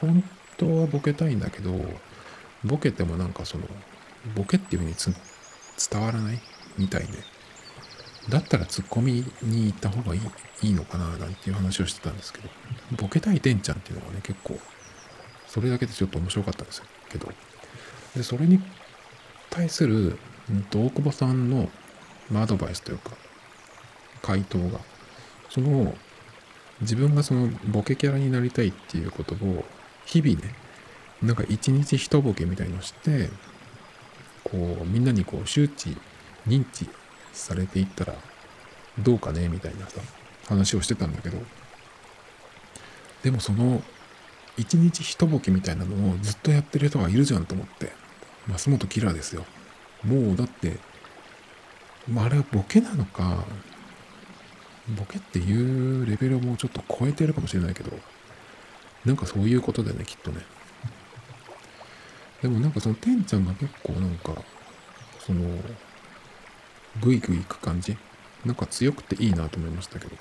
本当はボケたいんだけど、ボケてもなんかその、ボケっていう風に伝わらないみたいで、だったらツッコミに行った方がいいいいのかななんていう話をしてたんですけど、ボケたいてんちゃんっていうのがね、結構、それだけでちょっと面白かったんですけど、で、それに対する、うんと、大久保さんの、まあ、アドバイスというか、回答が、その、自分がそのボケキャラになりたいっていうことを日々ね、なんか一日一ボケみたいのして、こう、みんなにこう周知、認知されていったらどうかねみたいなさ、話をしてたんだけど、でもその一日一ボケみたいなのをずっとやってる人がいるじゃんと思って、増本キラーですよ。もうだって、まあ、あれはボケなのか、ボケっていうレベルをもうちょっと超えてるかもしれないけど、なんかそういうことだよね、きっとね。でもなんかそのてんちゃんが結構なんか、その、ぐいぐいいく感じ？なんか強くていいなと思いましたけど。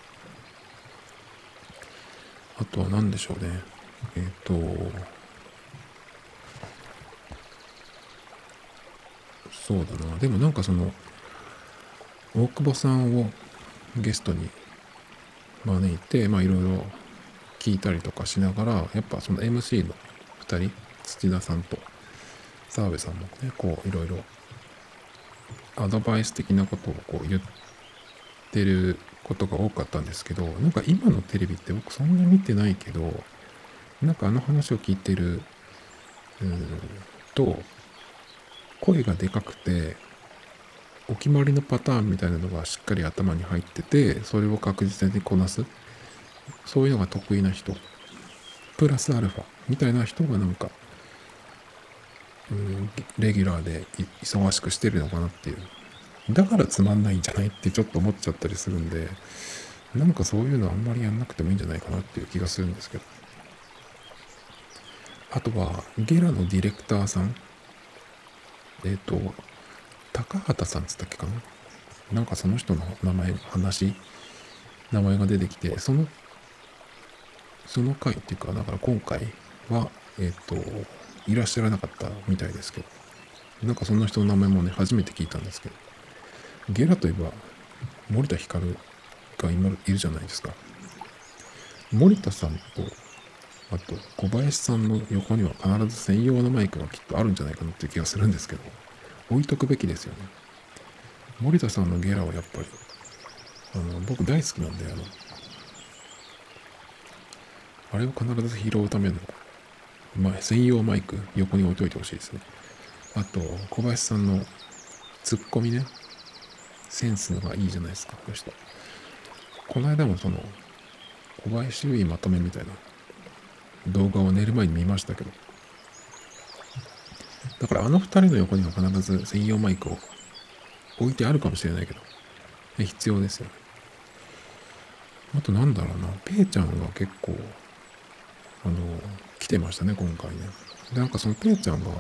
あとは何でしょうね。えっ、ー、と、そうだな。でもなんかその、大久保さんをゲストに招いて、まあいろいろ聞いたりとかしながら、やっぱその MC の2人、土田さんと澤部さんもね、こういろいろアドバイス的なことをこう言ってることが多かったんですけど、なんか今のテレビって僕そんな見てないけど、なんかあの話を聞いてる、うんと、声がでかくて、お決まりのパターンみたいなのがしっかり頭に入ってて、それを確実にこなす。そういうのが得意な人、プラスアルファみたいな人がなんか、うん、レギュラーで忙しくしてるのかなっていう。だからつまんないんじゃないってちょっと思っちゃったりするんで、なんかそういうのあんまりやんなくてもいいんじゃないかなっていう気がするんですけど。あとは、ゲラのディレクターさん。えっ、ー、と、高畑さんつったっけかななんかその人の名前、話、名前が出てきて、そのその回っていうか、だから今回は、えっ、と、いらっしゃらなかったみたいですけど、なんかそんな人の名前もね、初めて聞いたんですけど、ゲラといえば、森田光が今いるじゃないですか。森田さんと、あと小林さんの横には必ず専用のマイクがきっとあるんじゃないかなっていう気がするんですけど、置いとくべきですよね。森田さんのゲラはやっぱり、あの、僕大好きなんで、あの、あれを必ず拾うための、まあ、専用マイク横に置いといてほしいですね。あと、小林さんのツッコミね、センスがいいじゃないですか、この人。この間もその、小林優衣まとめみたいな動画を寝る前に見ましたけど、だからあの二人の横には必ず専用マイクを置いてあるかもしれないけど、必要ですよね。あとなんだろうな、ペイちゃんが結構、あの、来てましたね、今回ね。で、なんかそのペイちゃんが、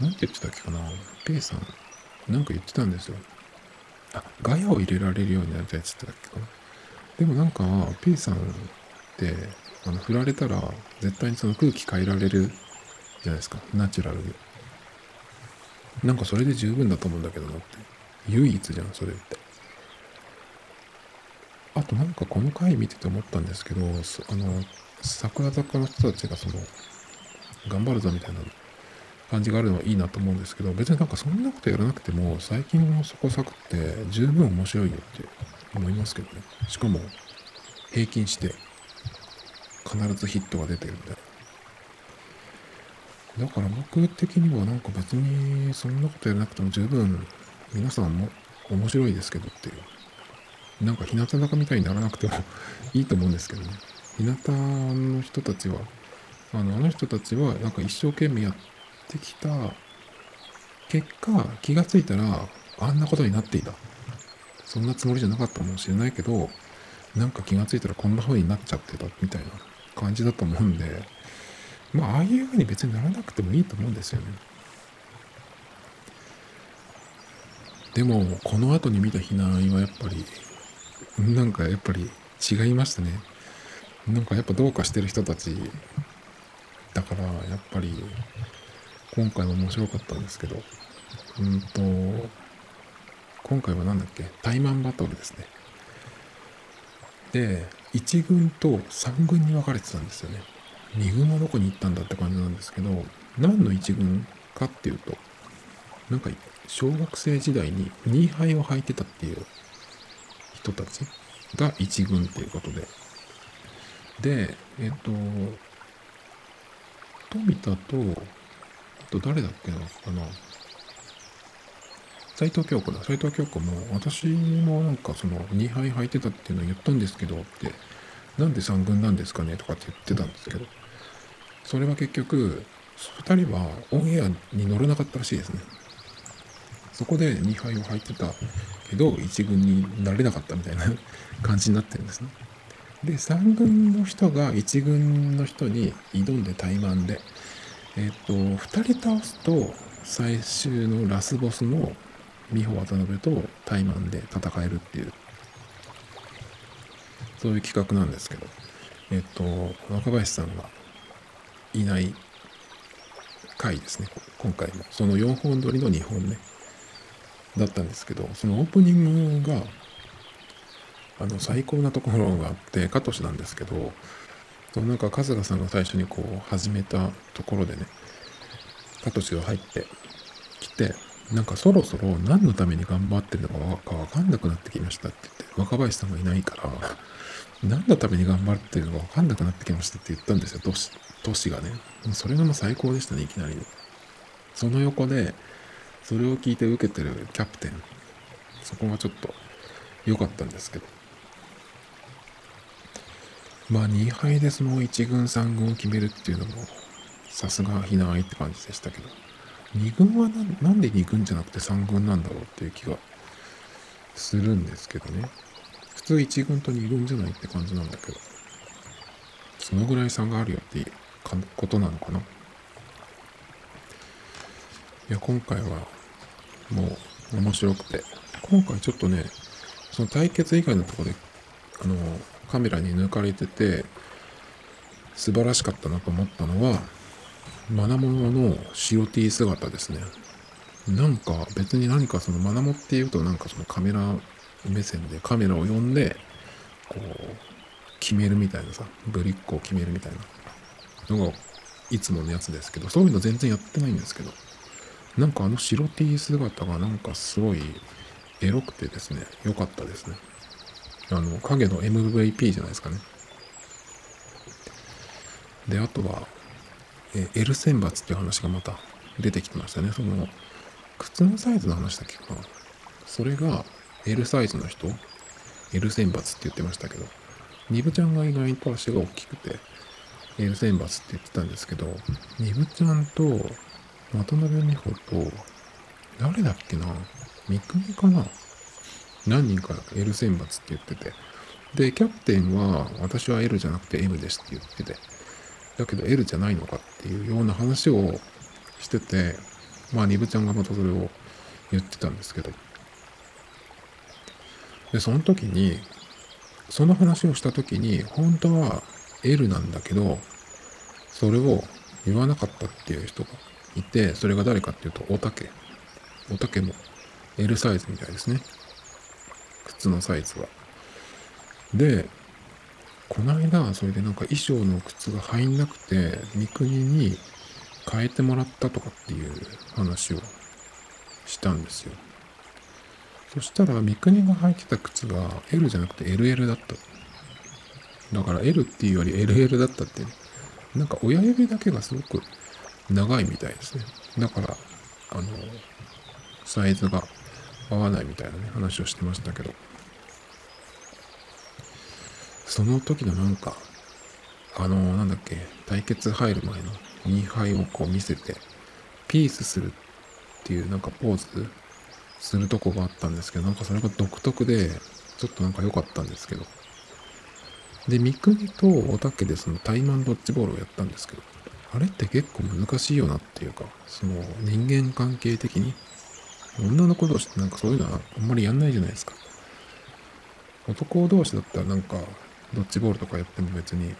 なんて言ってたっけかな、ペイさん、なんか言ってたんですよ。あ、ガヤを入れられるようになりたいって言ってたっけかな。でもなんか、ペイさんって、あの振られたら、絶対にその空気変えられるじゃないですか。ナチュラルに。なんかそれで十分だと思うんだけどなって。唯一じゃん、それって。あとなんかこの回見てて思ったんですけど、あの、桜坂の人たちがその、頑張るぞみたいな感じがあるのはいいなと思うんですけど、別になんかそんなことやらなくても、最近のそこ作って十分面白いよって思いますけどね。しかも、平均して、必ずヒットが出てるみたいな。だから僕的にはなんか別にそんなことやらなくても十分皆さんも面白いですけどっていう。なんか日向坂みたいにならなくても [LAUGHS] いいと思うんですけどね。日向の人たちは、あのあの人たちはなんか一生懸命やってきた結果気がついたらあんなことになっていた。そんなつもりじゃなかったかもしれないけど、なんか気がついたらこんな風になっちゃってたみたいな感じだと思うんで、まあ、ああいう風に別にならなくてもいいと思うんですよね。でも、この後に見た避難はやっぱり、なんかやっぱり違いましたね。なんかやっぱどうかしてる人たちだから、やっぱり、今回も面白かったんですけど、うんと、今回は何だっけ？タイマンバトルですね。で、1軍と3軍に分かれてたんですよね。2軍はどこに行ったんだって感じなんですけど、何の1軍かっていうと、なんか小学生時代にニーハイを履いてたっていう人たちが1軍っていうことで。で、えっ、と、富田と、あと誰だっけなかな。斎藤京子だ。斎藤京子も、私もなんかその2杯履いてたっていうのを言ったんですけどって、なんで3軍なんですかねとかって言ってたんですけど、それは結局、2人はオンエアに乗れなかったらしいですね。そこで2杯を履いてたけど、1軍になれなかったみたいな [LAUGHS] 感じになってるんですね。で、3軍の人が1軍の人に挑んで怠慢で、えっ、と、2人倒すと、最終のラスボスの美穂渡辺とタイマンで戦えるっていうそういう企画なんですけど。えっと若林さんがいない回ですね今回も。その4本撮りの2本目。だったんですけどそのオープニングがあの最高なところがあってカトシなんですけどそのなんか春日さんが最初にこう始めたところでねカトシが入ってきてなんかそろそろ何のために頑張ってるのかわかんなくなってきましたって言って、若林さんがいないから、何のために頑張ってるのかわかんなくなってきましたって言ったんですよ、都市都市がね。それがもう最高でしたね、いきなり。その横で、それを聞いて受けてるキャプテン、そこがちょっと良かったんですけど。まあ2敗でその1軍3軍を決めるっていうのも、さすがひなあいって感じでしたけど。2軍はなんで2軍じゃなくて3軍なんだろうっていう気がするんですけどね。普通1軍と2軍じゃないって感じなんだけど、そのぐらい差があるよっていうことなのかな。いや、今回はもう面白くて、今回ちょっとね、その対決以外のとこで、あの、カメラに抜かれてて、素晴らしかったなと思ったのは、マナモの白 T 姿ですね。なんか別に何かそのマナモっていうとなんかそのカメラ目線でカメラを呼んで、こう、決めるみたいなさ、ブリックを決めるみたいなのがいつものやつですけど、そういうの全然やってないんですけど、なんかあの白 T 姿がなんかすごいエロくてですね、良かったですね。あの、影の MVP じゃないですかね。で、あとは、え L 選抜っていう話がまた出てきてましたね。その、靴のサイズの話だっけかな。それが L サイズの人、L 選抜って言ってましたけど、ニブちゃんが意外と足が大きくて、L 選抜って言ってたんですけど、ニブちゃんと渡辺美穂と、誰だっけな三國かな？何人か L 選抜って言ってて。で、キャプテンは、私は L じゃなくて M ですって言ってて。だけど L じゃないのかっていうような話をしてて、まあ、ニブちゃんがまたそれを言ってたんですけど。で、その時に、その話をした時に、本当は L なんだけど、それを言わなかったっていう人がいて、それが誰かっていうと、おたけ。おたけも L サイズみたいですね。靴のサイズは。で、この間、それでなんか衣装の靴が入んなくて、三国に変えてもらったとかっていう話をしたんですよ。そしたら、三国が履いてた靴が L じゃなくて LL だった。だから L っていうより LL だったって、なんか親指だけがすごく長いみたいですね。だから、あの、サイズが合わないみたいなね、話をしてましたけど。その時のなんか、あの、なんだっけ、対決入る前の2敗をこう見せて、ピースするっていうなんかポーズするとこがあったんですけど、なんかそれが独特で、ちょっとなんか良かったんですけど。で、三国とおたけでそのタイマンドッジボールをやったんですけど、あれって結構難しいよなっていうか、その人間関係的に、女の子同士ってなんかそういうのはあんまりやんないじゃないですか。男同士だったらなんかドッジボールとかやっても別に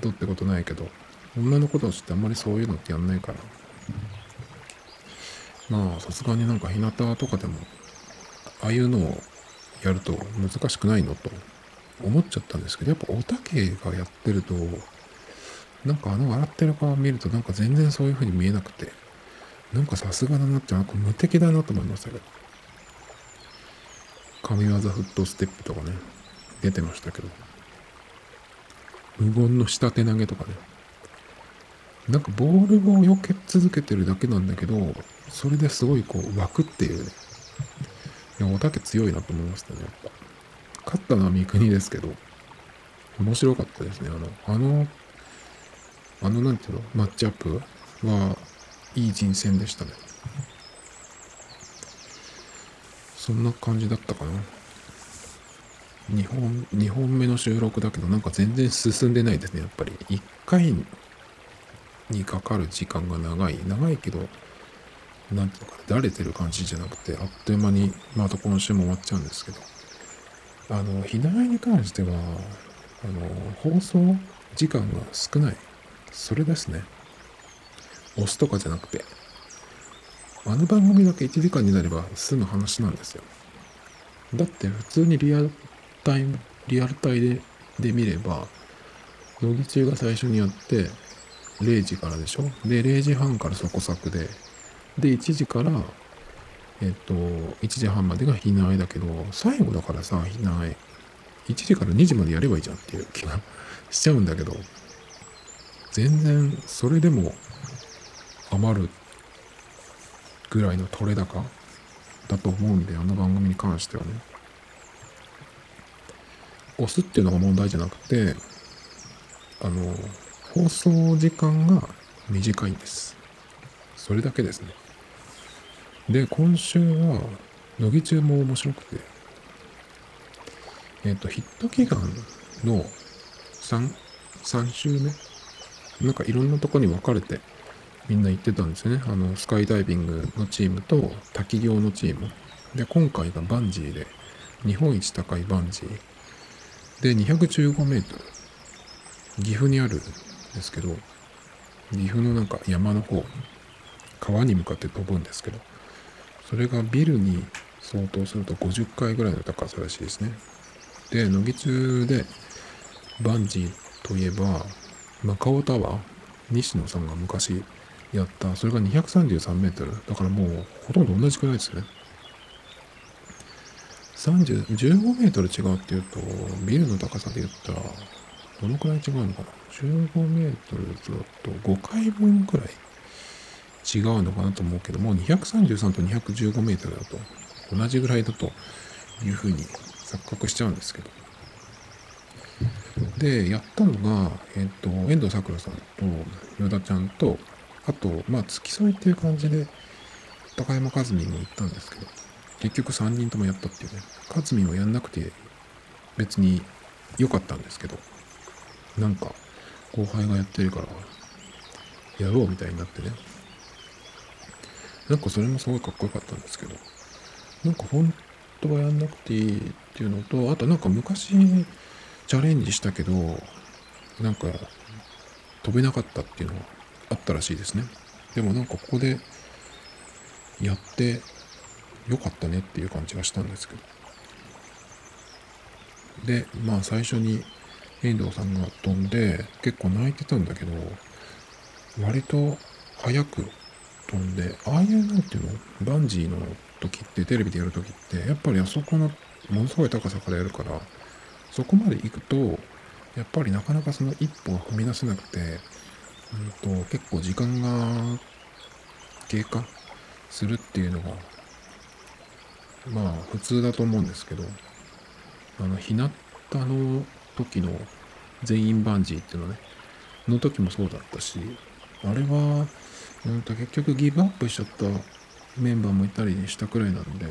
どうってことないけど、女の子同士ってあんまりそういうのってやんないから。まあ、さすがになんか日向とかでも、ああいうのをやると難しくないのと思っちゃったんですけど、やっぱおたけがやってると、なんかあの笑ってる顔を見るとなんか全然そういう風に見えなくて、なんかさすがだなって、なんか無敵だなと思いましたけど。神業フットステップとかね、出てましたけど。無言の下手投げとかね。なんかボールを避け続けてるだけなんだけど、それですごいこう湧くっていうね。いや、おたけ強いなと思いましたね、やっぱ。勝ったのは三国ですけど、面白かったですね。あの、あの、あの、なんていうの、マッチアップ？は、いい人選でしたね。そんな感じだったかな。2本、2本目の収録だけど、なんか全然進んでないですね、やっぱり。1回にかかる時間が長い。長いけど、なんていうのかな、だれてる感じじゃなくて、あっという間に、また今週も終わっちゃうんですけど。あの、ひなに関しては、あの、放送時間が少ない。それですね。押すとかじゃなくて。あの番組だけ1時間になれば済む話なんですよ。だって普通にリアルタイム、リアルタイでで見れば、乃木中が最初にやって、0時からでしょ？で、0時半からそこ作で、で、1時から、えっと、1時半までがひなあいだけど、最後だからさ、ひなあい。1時から2時までやればいいじゃんっていう気がしちゃうんだけど、全然、それでも余るぐらいの取れ高だと思うんで、あの番組に関してはね。押すっていうのが問題じゃなくて、あの、放送時間が短いんです。それだけですね。で、今週は、乃木中も面白くて、えっ、と、ヒット祈願の3、3週目なんかいろんなとこに分かれてみんな行ってたんですよね。あの、スカイダイビングのチームと滝行のチーム。で、今回がバンジーで、日本一高いバンジー。で、215メートル。岐阜にあるんですけど岐阜のなんか山の方川に向かって飛ぶんですけどそれがビルに相当すると50階ぐらいの高さらしいですねで乃木中でバンジーといえばマカオタワー？西野さんが昔やった。それが233メートル。だからもうほとんど同じくらいですね。30 15メートル違うっていうとビルの高さで言ったらどのくらい違うのかな？15メートルだと5回分くらい違うのかなと思うけども233と215メートルだと同じぐらいだというふうに錯覚しちゃうんですけど。でやったのが、えっ、と遠藤さくらさんと与田ちゃんとあとまあ付き添いっていう感じで高山和美も行ったんですけど結局3人ともやったっていうね和美はやんなくて別に良かったんですけどなんか後輩がやってるからやろうみたいになってね。なんかそれもすごいかっこよかったんですけどなんか本当はやんなくていいっていうのとあとなんか昔チャレンジしたけどなんか飛べなかったっていうのはあったらしいですね。でもなんかここでやってよかったねっていう感じがしたんですけど。でまあ最初に遠藤さんが飛んで結構泣いてたんだけど割と早く飛んでああいうなんていうのバンジーの時ってテレビでやる時ってやっぱりあそこのものすごい高さからやるからそこまで行くとやっぱりなかなかその一歩を踏み出せなくて、うんと、結構時間が経過するっていうのがまあ普通だと思うんですけどあの日向の時の全員バンジーっていうのねの時もそうだったしあれは、うんと結局ギブアップしちゃったメンバーもいたりしたくらいなんで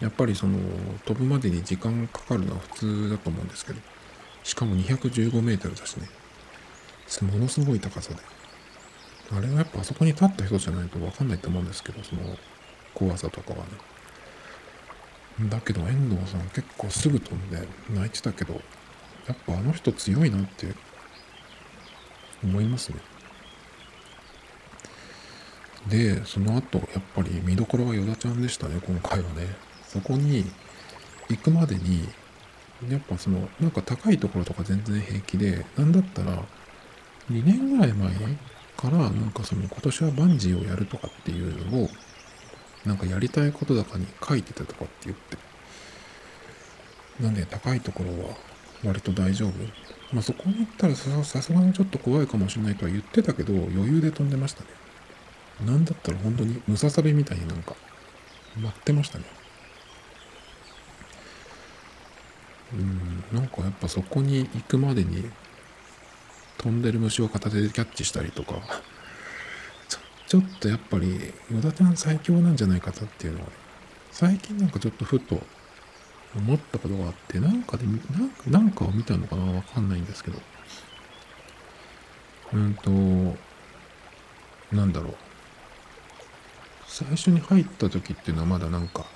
やっぱりその飛ぶまでに時間かかるのは普通だと思うんですけどしかも215メートルだしね。ものすごい高さで。あれはやっぱあそこに立った人じゃないと分かんないと思うんですけどその怖さとかはね。だけど遠藤さん結構すぐ飛んで泣いてたけどやっぱあの人強いなって思いますね。でその後やっぱり見どころは与田ちゃんでしたね今回はね。そこに行くまでにやっぱそのなんか高いところとか全然平気でなんだったら2年ぐらい前からなんかその今年はバンジーをやるとかっていうのをなんかやりたいことだかに書いてたとかって言ってなんで高いところは割と大丈夫？まあそこに行ったらさすがにちょっと怖いかもしれないとは言ってたけど余裕で飛んでましたね。なんだったら本当にムササビみたいになんか待ってましたね。うんなんかやっぱそこに行くまでに飛んでる虫を片手でキャッチしたりとかちょっとやっぱり与田ちゃん最強なんじゃないかっていうのは、最近なんかちょっとふと思ったことがあって、なんかで、なんかなんかを見たのかなわかんないんですけど。うんと、なんだろう。最初に入った時っていうのはまだなんか、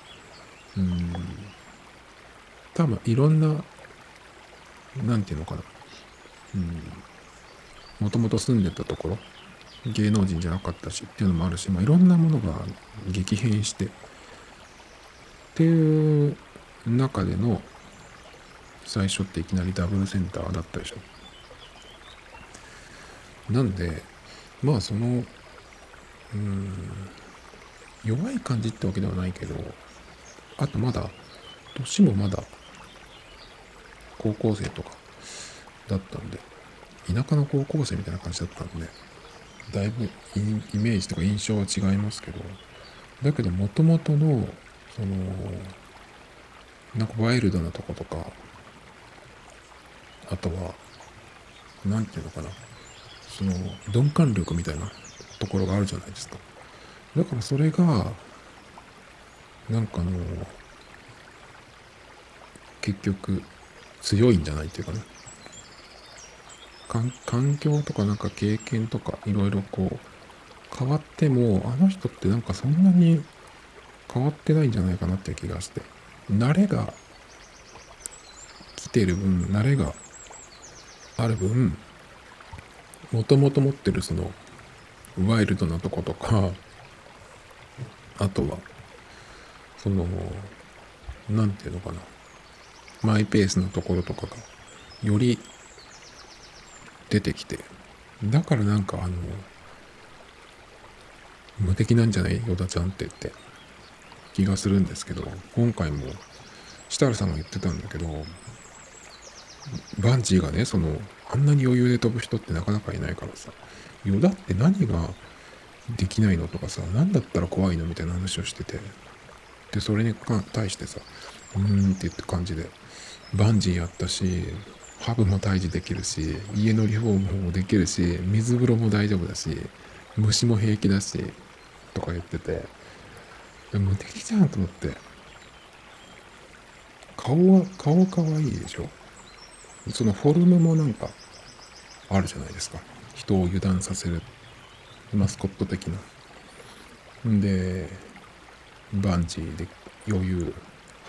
うん、多分いろんな、なんていうのかな。うん、もともと住んでたところ、芸能人じゃなかったしっていうのもあるし、まあ、いろんなものが激変してっていう中での最初っていきなりダブルセンターだったでしょなんでまあそのうん弱い感じってわけではないけどあとまだ年もまだ高校生とかだったんで田舎の高校生みたいな感じだったんでだいぶイメージとか印象は違いますけどだけどもともとのそのなんかワイルドなとことかあとは何て言うのかなその鈍感力みたいなところがあるじゃないですか。だからそれがなんかあの結局強いんじゃないっていうかね。か環境とかなんか経験とかいろいろこう変わってもあの人ってなんかそんなに変わってないんじゃないかなって気がして。慣れが来てる分慣れがある分もともと持ってるそのワイルドなとことかあとはそのなんていうのかな。マイペースなところとかがより出てきてだからなんかあの無敵なんじゃない？ヨダちゃんって言って気がするんですけど今回も設楽さんが言ってたんだけどバンジーがねそのあんなに余裕で飛ぶ人ってなかなかいないからさヨダって何ができないのとかさ何だったら怖いのみたいな話をしててでそれに対してさうーんって言って感じで。バンジーやったしハブも退治できるし家のリフォームもできるし水風呂も大丈夫だし虫も平気だしとか言ってて。無敵じゃんと思って。顔は顔可愛いでしょ？そのフォルムもなんかあるじゃないですか。人を油断させるマスコット的な。んでバンジーで余裕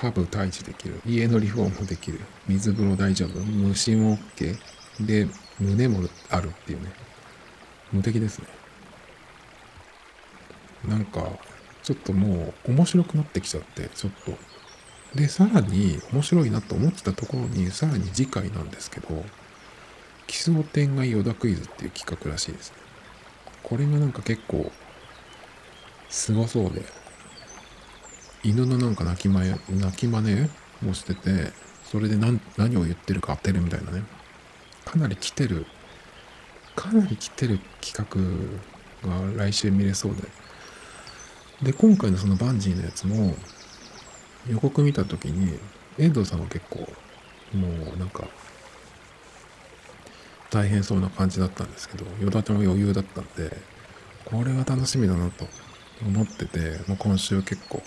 ハブ退治できる。家のリフォームできる。水風呂大丈夫。虫も OK で胸もあるっていうね。無敵ですね。なんかちょっともう面白くなってきちゃってちょっと。でさらに面白いなと思ってたところにさらに次回なんですけど奇想天外ヨダクイズっていう企画らしいですね。これがなんか結構すごそうで犬のなんか鳴きまね鳴き真似をしててそれで何何を言ってるか当てるみたいなね。かなり来てるかなり来てる企画が来週見れそうで。で今回のそのバンジーのやつも予告見た時に遠藤さんは結構もうなんか大変そうな感じだったんですけど与田ちゃんは余裕だったんでこれは楽しみだなと思ってて、まあ、今週結構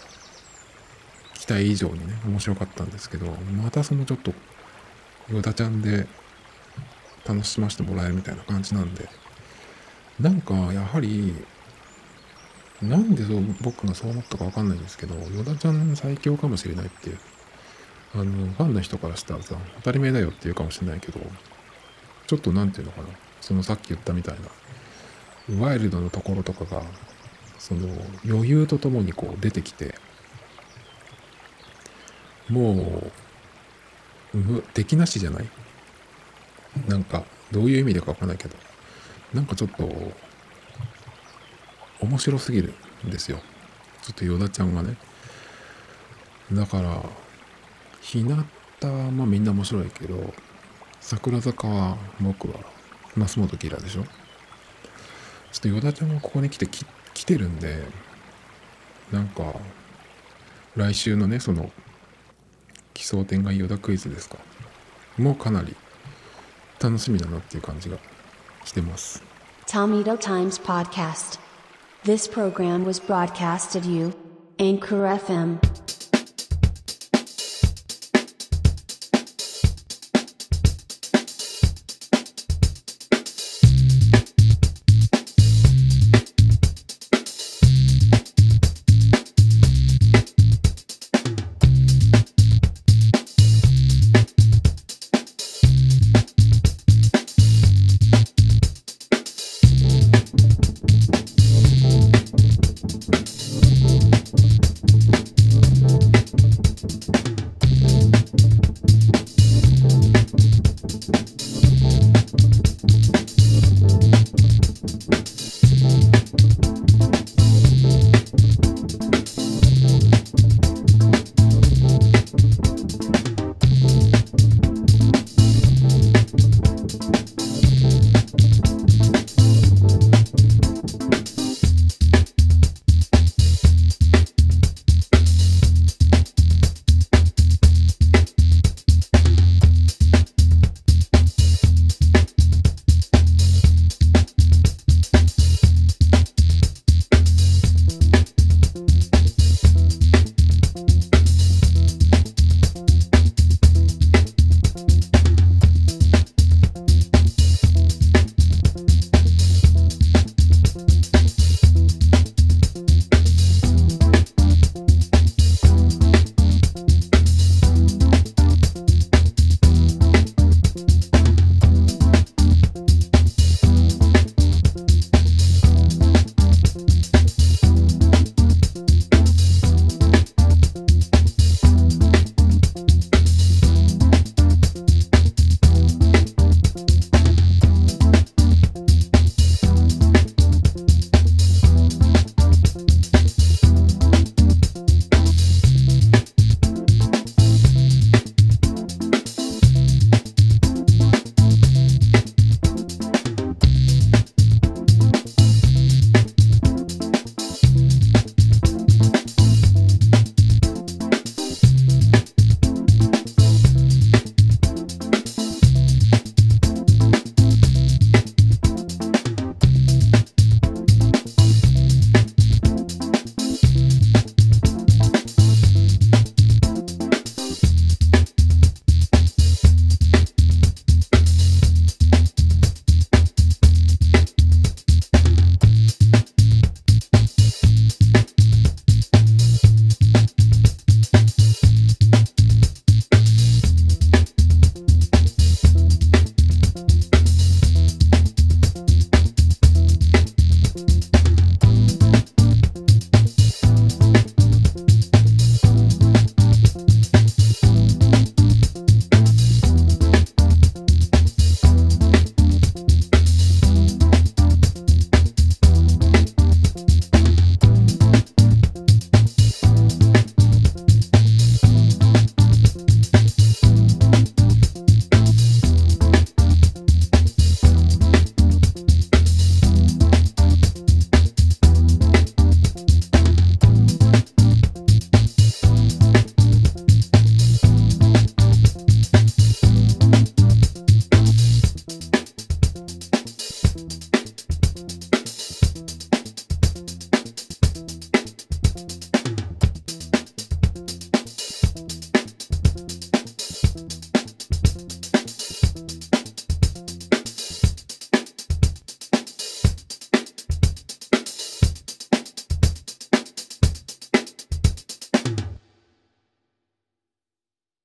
期待以上にね面白かったんですけどまたそのちょっと与田ちゃんで楽しませてもらえるみたいな感じなんでなんかやはりなんでそう僕がそう思ったか分かんないんですけど与田ちゃん最強かもしれないっていうあのファンの人からしたらさ当たり前だよって言うかもしれないけどちょっと何て言うのかなそのさっき言ったみたいなワイルドのところとかがその余裕とともにこう出てきてもう敵なしじゃない？なんかどういう意味でか分かんないけど。なんかちょっと面白すぎるんですよ。ちょっとヨダちゃんがね。だから日向はまあみんな面白いけど桜坂は僕は増本キラーでしょ？ちょっとヨダちゃんがここに来てき来てるんでなんか来週のねその奇想天外ヨダクイズですかもうかなり楽しみだなっていう感じがしてます Tomato Times Podcast. This program was broadcasted you, Anchor FM.